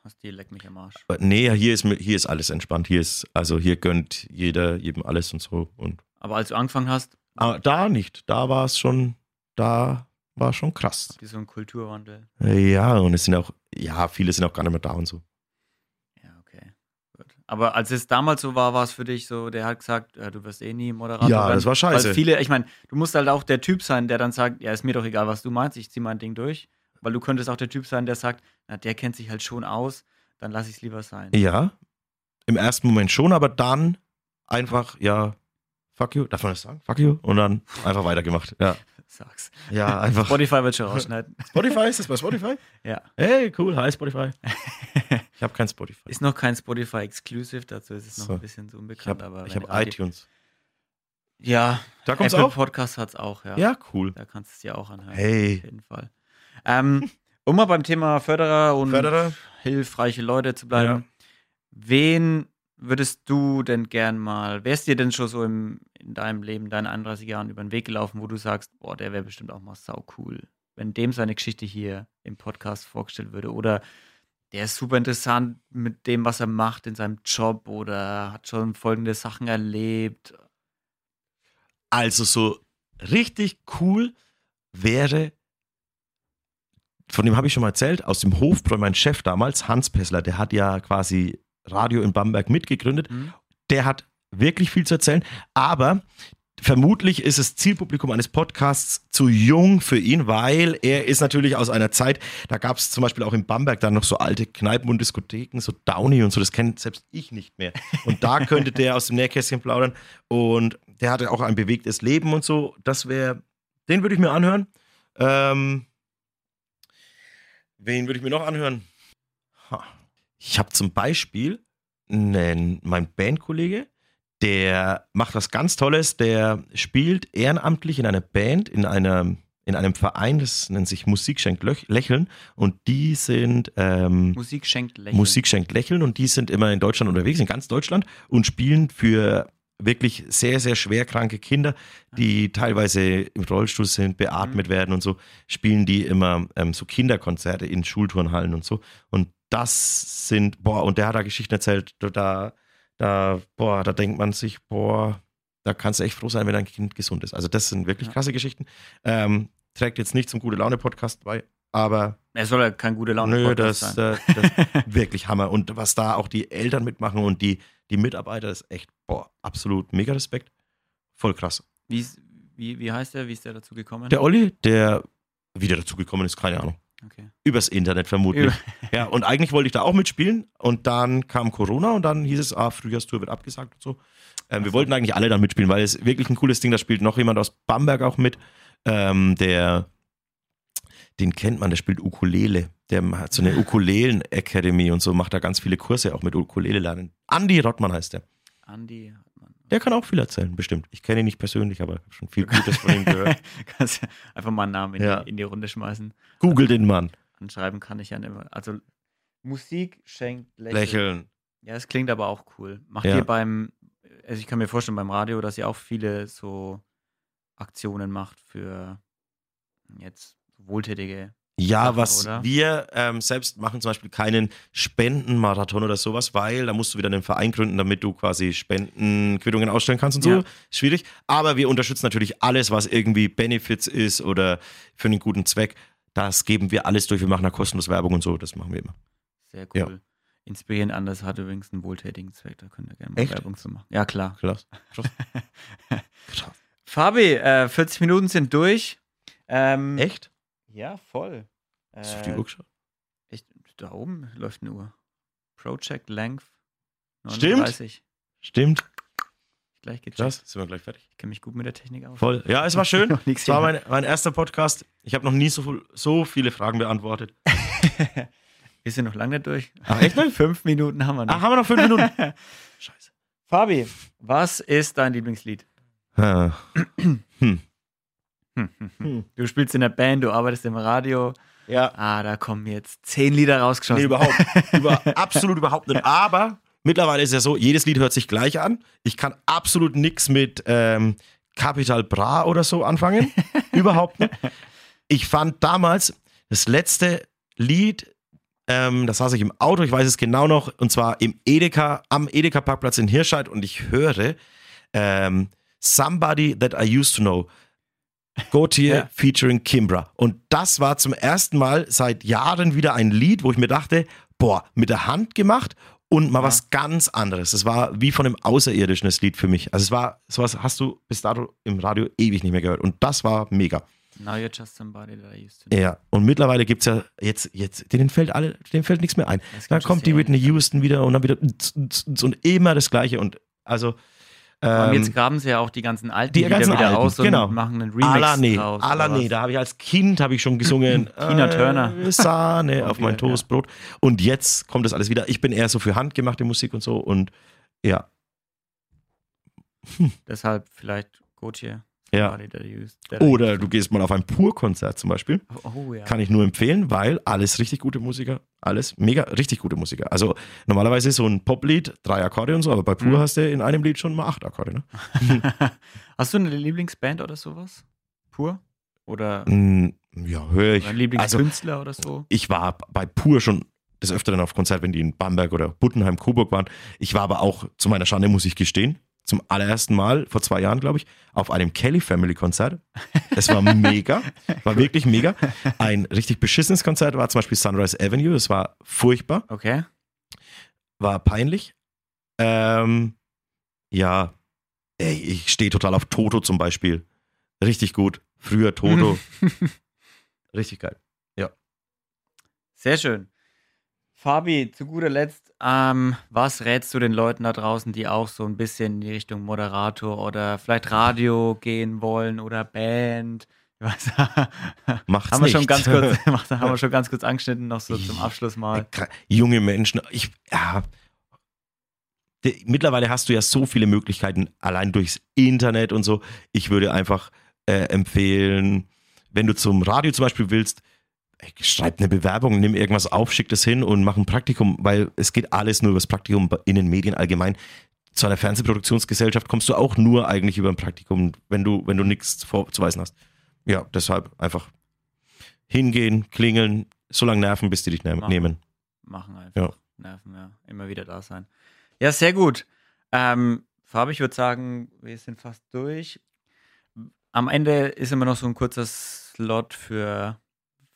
hast die Leck mich am Arsch. Aber nee, hier ist, hier ist alles entspannt. Hier ist, also hier gönnt jeder jedem alles und so. Und Aber als du angefangen hast, aber da nicht. Da war es schon, da war schon krass. ihr so einen Kulturwandel. Ja, und es sind auch, ja, viele sind auch gar nicht mehr da und so. Ja, okay. Gut. Aber als es damals so war, war es für dich so, der hat gesagt, äh, du wirst eh nie Moderator. Ja, werden. das war scheiße. Weil viele, ich meine, du musst halt auch der Typ sein, der dann sagt, ja, ist mir doch egal, was du meinst, ich zieh mein Ding durch. Weil du könntest auch der Typ sein, der sagt, na, der kennt sich halt schon aus, dann lass ich es lieber sein. Ja, im ersten Moment schon, aber dann einfach, ja, fuck you, darf man das sagen? Fuck you? Und dann einfach weitergemacht. Ja, Sag's. ja einfach. Spotify wird schon rausschneiden. Spotify, ist das bei Spotify? Ja. Hey, cool, hi Spotify. Ich habe kein Spotify. Ist noch kein Spotify Exclusive, dazu ist es noch So. ein bisschen so Ich unbekannt. habe aber ich hab Radio- iTunes. Ja, Da kommt's Apple auf? Podcast hat's auch, ja. Ja, cool. Da kannst du es dir auch anhören. Hey. Auf jeden Fall. Ähm, um mal beim Thema Förderer und Förderer? hilfreiche Leute zu bleiben. Wen würdest du denn gern mal, wärst dir denn schon so im, in deinem Leben, deinen 31 Jahren über den Weg gelaufen, wo du sagst, boah, der wäre bestimmt auch mal sau cool, wenn dem seine Geschichte hier im Podcast vorgestellt würde oder der ist super interessant mit dem, was er macht in seinem Job oder hat schon folgende Sachen erlebt. Also so richtig cool wäre, von dem habe ich schon mal erzählt, aus dem Hofbräu, mein Chef damals, Hans Pessler, der hat ja quasi Radio in Bamberg mitgegründet. Hm? Der hat wirklich viel zu erzählen, aber vermutlich ist das Zielpublikum eines Podcasts zu jung für ihn, weil er ist natürlich aus einer Zeit, da gab es zum Beispiel auch in Bamberg dann noch so alte Kneipen und Diskotheken, so Downy und so, das kennt selbst ich nicht mehr. Und da könnte der aus dem Nähkästchen plaudern und der hatte auch ein bewegtes Leben und so. Das wäre, den würde ich mir anhören. Ähm, wen würde ich mir noch anhören? Ha. Ich habe zum Beispiel einen, mein Bandkollege, der macht was ganz Tolles. Der spielt ehrenamtlich in einer Band, in einem, in einem Verein, das nennt sich Musik schenkt Lächeln. Und die sind ähm, Musik schenkt Lächeln. Musik schenkt Lächeln und die sind immer in Deutschland unterwegs, in ganz Deutschland und spielen für wirklich sehr, sehr schwerkranke Kinder, die teilweise im Rollstuhl sind, beatmet werden und so, spielen die immer ähm, so Kinderkonzerte in Schulturnhallen und so. Und das sind, boah, und der hat da Geschichten erzählt, da, da, boah, da denkt man sich, boah, da kannst du echt froh sein, wenn dein Kind gesund ist. Also das sind wirklich Ja. krasse Geschichten. Ähm, trägt jetzt nicht zum Gute-Laune-Podcast bei, aber Er soll ja kein gute Laune Nö, Podcast das, sein. äh, das wirklich Hammer. Und was da auch die Eltern mitmachen und die, die Mitarbeiter, ist echt, boah, absolut mega Respekt. Voll krass. Wie, wie, wie heißt der? Wie ist der dazu gekommen? Der Olli, der wieder dazugekommen ist, keine Ahnung. Okay. Übers Internet vermutlich. Über- Ja, und eigentlich wollte ich da auch mitspielen und dann kam Corona und dann hieß es, ah, Frühjahrstour wird abgesagt und so. Ähm, wir wollten eigentlich alle dann mitspielen, weil es wirklich ein cooles Ding, da spielt noch jemand aus Bamberg auch mit, ähm, der, den kennt man, der spielt Ukulele. Der hat so eine Ukulelen-Academy und so, macht da ganz viele Kurse auch mit Ukulele lernen. Andi Rottmann heißt der. Andi Hartmann. Der kann auch viel erzählen, bestimmt. Ich kenne ihn nicht persönlich, aber ich habe schon viel Gutes von ihm gehört. Kannst einfach mal einen Namen in, Ja. die, in die Runde schmeißen. Google den Mann. Anschreiben kann ich ja nicht mehr. Also Musik schenkt Lächeln. Lächeln. Ja, es klingt aber auch cool. Macht Ja. ihr beim, also ich kann mir vorstellen beim Radio, dass ihr auch viele so Aktionen macht für jetzt wohltätige. Ja, Sache, was oder? wir ähm, selbst machen zum Beispiel keinen Spendenmarathon oder sowas, weil da musst du wieder einen Verein gründen, damit du quasi Spendenquittungen ausstellen kannst und so. Ja. Schwierig. Aber wir unterstützen natürlich alles, was irgendwie Benefits ist oder für einen guten Zweck. Das geben wir alles durch. Wir machen da kostenlos Werbung und so. Das machen wir immer. Sehr Ja. cool. Inspirieren anders hat übrigens einen wohltätigen Zweck, da könnt ihr gerne mal Echt? Werbung zu machen. Ja, klar. Krass. Krass. Krass. Fabi, äh, 40 Minuten sind durch. Ähm, Echt? Ja, voll. Hast du auf die Äh, Uhr geschaut? ich, da oben läuft eine Uhr. Project Length Stimmt. 39. Stimmt. Gleich gecheckt. Krass. Sind wir gleich fertig? Ich kenne mich gut mit der Technik aus. Voll. Ja, es war schön. Noch Es war mein, mein erster Podcast. Ich habe noch nie so, viel- so viele Fragen beantwortet. Wir sind noch lange nicht durch. Ach, echt nicht? Fünf Minuten haben wir noch. Ach, haben wir noch fünf Minuten? Scheiße. Fabi, was ist dein Lieblingslied? Äh, Hm. Du spielst in der Band, du arbeitest im Radio. Ja. Ah, da kommen jetzt zehn Lieder rausgeschossen. Nee, überhaupt. Über, absolut überhaupt nicht. Aber mittlerweile ist ja so, jedes Lied hört sich gleich an. Ich kann absolut nichts mit ähm, Capital Bra oder so anfangen. überhaupt nicht. Ich fand damals das letzte Lied, ähm, da saß ich im Auto, ich weiß es genau noch, und zwar im Edeka, am Edeka-Parkplatz in Hirscheid und ich höre ähm, Somebody That I Used to Know. Gautier Ja. featuring Kimbra. Und das war zum ersten Mal seit Jahren wieder ein Lied, wo ich mir dachte, boah, mit der Hand gemacht und mal was ganz anderes. Es war wie von einem Außerirdischen das Lied für mich. Also es war, sowas hast du bis dato im Radio ewig nicht mehr gehört. Und das war mega. Now you're just somebody that I used to know. Ja, und mittlerweile gibt es ja jetzt, jetzt, denen fällt alle, denen fällt nichts mehr ein. Dann kommt die schon Whitney Houston wieder und dann wieder und immer das Gleiche. Und also Und ähm, jetzt graben sie ja auch die ganzen alten die ganzen wieder Alten, aus und genau. machen einen Remix Alane, draus. oder Alane, was? da habe ich als Kind habe ich schon gesungen. Tina Turner. Äh, Sahne auf mein ja. Toastbrot. Und jetzt kommt das alles wieder. Ich bin eher so für handgemachte Musik und so und ja, Deshalb vielleicht Gautier. Ja. Oder du gehst mal auf ein Pur-Konzert zum Beispiel. to- Oh ja. Kann ich nur empfehlen, weil alles richtig gute Musiker, alles mega richtig gute Musiker. Also normalerweise ist so ein Poplied drei Akkorde und so, aber bei Pur Mhm. hast du in einem Lied schon mal acht Akkorde. Ne? Hast du eine Lieblingsband oder sowas? Pur? Oder, Mm, Ja, höre ich. ein Also Lieblingskünstler oder so? ich war bei Pur schon des Öfteren auf Konzert, wenn die in Bamberg oder Buttenheim, Coburg waren. Ich war aber auch, zu meiner Schande muss ich gestehen, zum allerersten Mal, vor zwei Jahren, glaube ich, auf einem Kelly Family Konzert. Es war mega, war wirklich mega. Ein richtig beschissenes Konzert war zum Beispiel Sunrise Avenue, das war furchtbar, Okay. war peinlich. Ähm, ja, ey, ich stehe total auf Toto zum Beispiel. Richtig gut. Früher Toto. Richtig geil. Sehr schön. Fabi, zu guter Letzt, ähm, was rätst du den Leuten da draußen, die auch so ein bisschen in die Richtung Moderator oder vielleicht Radio gehen wollen oder Band? Weiß, Macht's haben wir schon nicht. ganz kurz, haben wir schon ganz kurz angeschnitten, noch so zum Abschluss mal. Junge Menschen, ich, ja, die, mittlerweile hast du ja so viele Möglichkeiten, allein durchs Internet und so. Ich würde einfach äh, empfehlen, wenn du zum Radio zum Beispiel willst, schreib eine Bewerbung, nimm irgendwas auf, schick das hin und mach ein Praktikum, weil es geht alles nur über das Praktikum in den Medien allgemein. Zu einer Fernsehproduktionsgesellschaft kommst du auch nur eigentlich über ein Praktikum, wenn du, wenn du nichts vorzuweisen hast. Ja, deshalb einfach hingehen, klingeln, so lange nerven, bis die dich ne Machen. nehmen. Machen einfach. Ja. Nerven, ja. Immer wieder da sein. Ja, sehr gut. Ähm, Fabi, ich würde sagen, wir sind fast durch. Am Ende ist immer noch so ein kurzer Slot für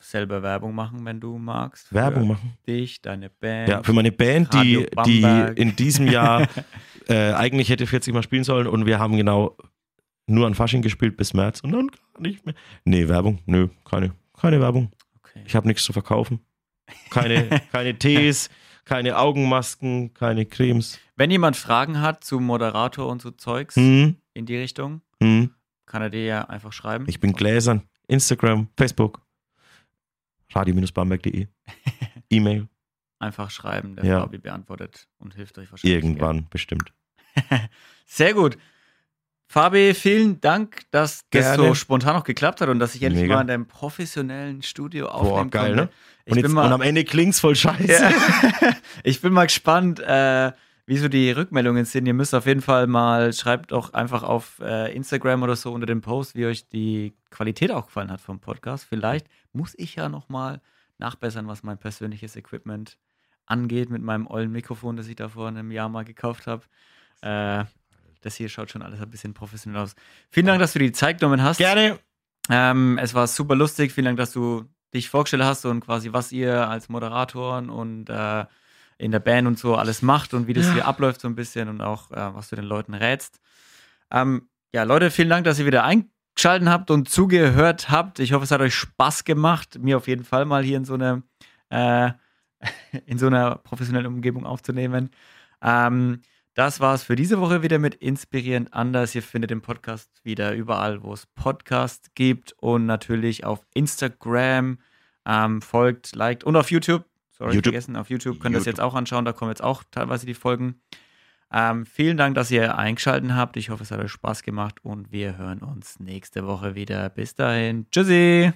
selber Werbung machen, wenn du magst. Werbung machen. Dich, deine Band. Ja, für meine Band, die, Radio die Bamberg. in diesem Jahr äh, eigentlich hätte 40 Mal spielen sollen und wir haben genau nur an Fasching gespielt bis März und dann gar nicht mehr. Nee, Werbung, nö, keine, keine Werbung. Okay. Ich habe nichts zu verkaufen. Keine, keine Tees, keine Augenmasken, keine Cremes. Wenn jemand Fragen hat zu Moderator und so Zeugs Hm, in die Richtung, hm. kann er dir ja einfach schreiben. Ich bin gläsern. Instagram, Facebook, radio-bamberg.de, E-Mail, einfach schreiben. Der Ja. Fabi beantwortet und hilft euch wahrscheinlich. irgendwann bestimmt. Sehr gut. Fabi, vielen Dank, dass das Gerne. so spontan noch geklappt hat und dass ich endlich Mega. mal in deinem professionellen Studio aufnehmen geil, konnte. ne? Ich, Und, jetzt, bin und am mal, Ende klingt's voll scheiße. ja. ich bin mal gespannt, äh, wie so die Rückmeldungen sind. Ihr müsst auf jeden Fall mal, schreibt doch einfach auf äh, Instagram oder so unter dem Post, wie euch die Qualität auch gefallen hat vom Podcast. Vielleicht muss ich ja noch mal nachbessern, was mein persönliches Equipment angeht mit meinem ollen Mikrofon, das ich da vor einem Jahr mal gekauft habe. Äh, das hier schaut schon alles ein bisschen professionell aus. Vielen Dank, dass du die Zeit genommen hast. Gerne. Ähm, es war super lustig. Vielen Dank, dass du dich vorgestellt hast und quasi, was ihr als Moderatoren und äh, in der Band und so alles macht und wie das hier abläuft so ein bisschen und auch, äh, was du den Leuten rätst. Ähm, ja, Leute, vielen Dank, dass ihr wieder eingeschaltet habt und zugehört habt. Ich hoffe, es hat euch Spaß gemacht, mir auf jeden Fall mal hier in so einer, äh, in so einer professionellen Umgebung aufzunehmen. Ähm, das war's für diese Woche wieder mit Inspirierend anders. Ihr findet den Podcast wieder überall, wo es Podcasts gibt und natürlich auf Instagram. Ähm, folgt, liked und auf YouTube. Sorry, YouTube. vergessen, auf YouTube könnt ihr das jetzt auch anschauen. Da kommen jetzt auch teilweise die Folgen. Ähm, vielen Dank, dass ihr eingeschaltet habt. Ich hoffe, es hat euch Spaß gemacht und wir hören uns nächste Woche wieder. Bis dahin. Tschüssi.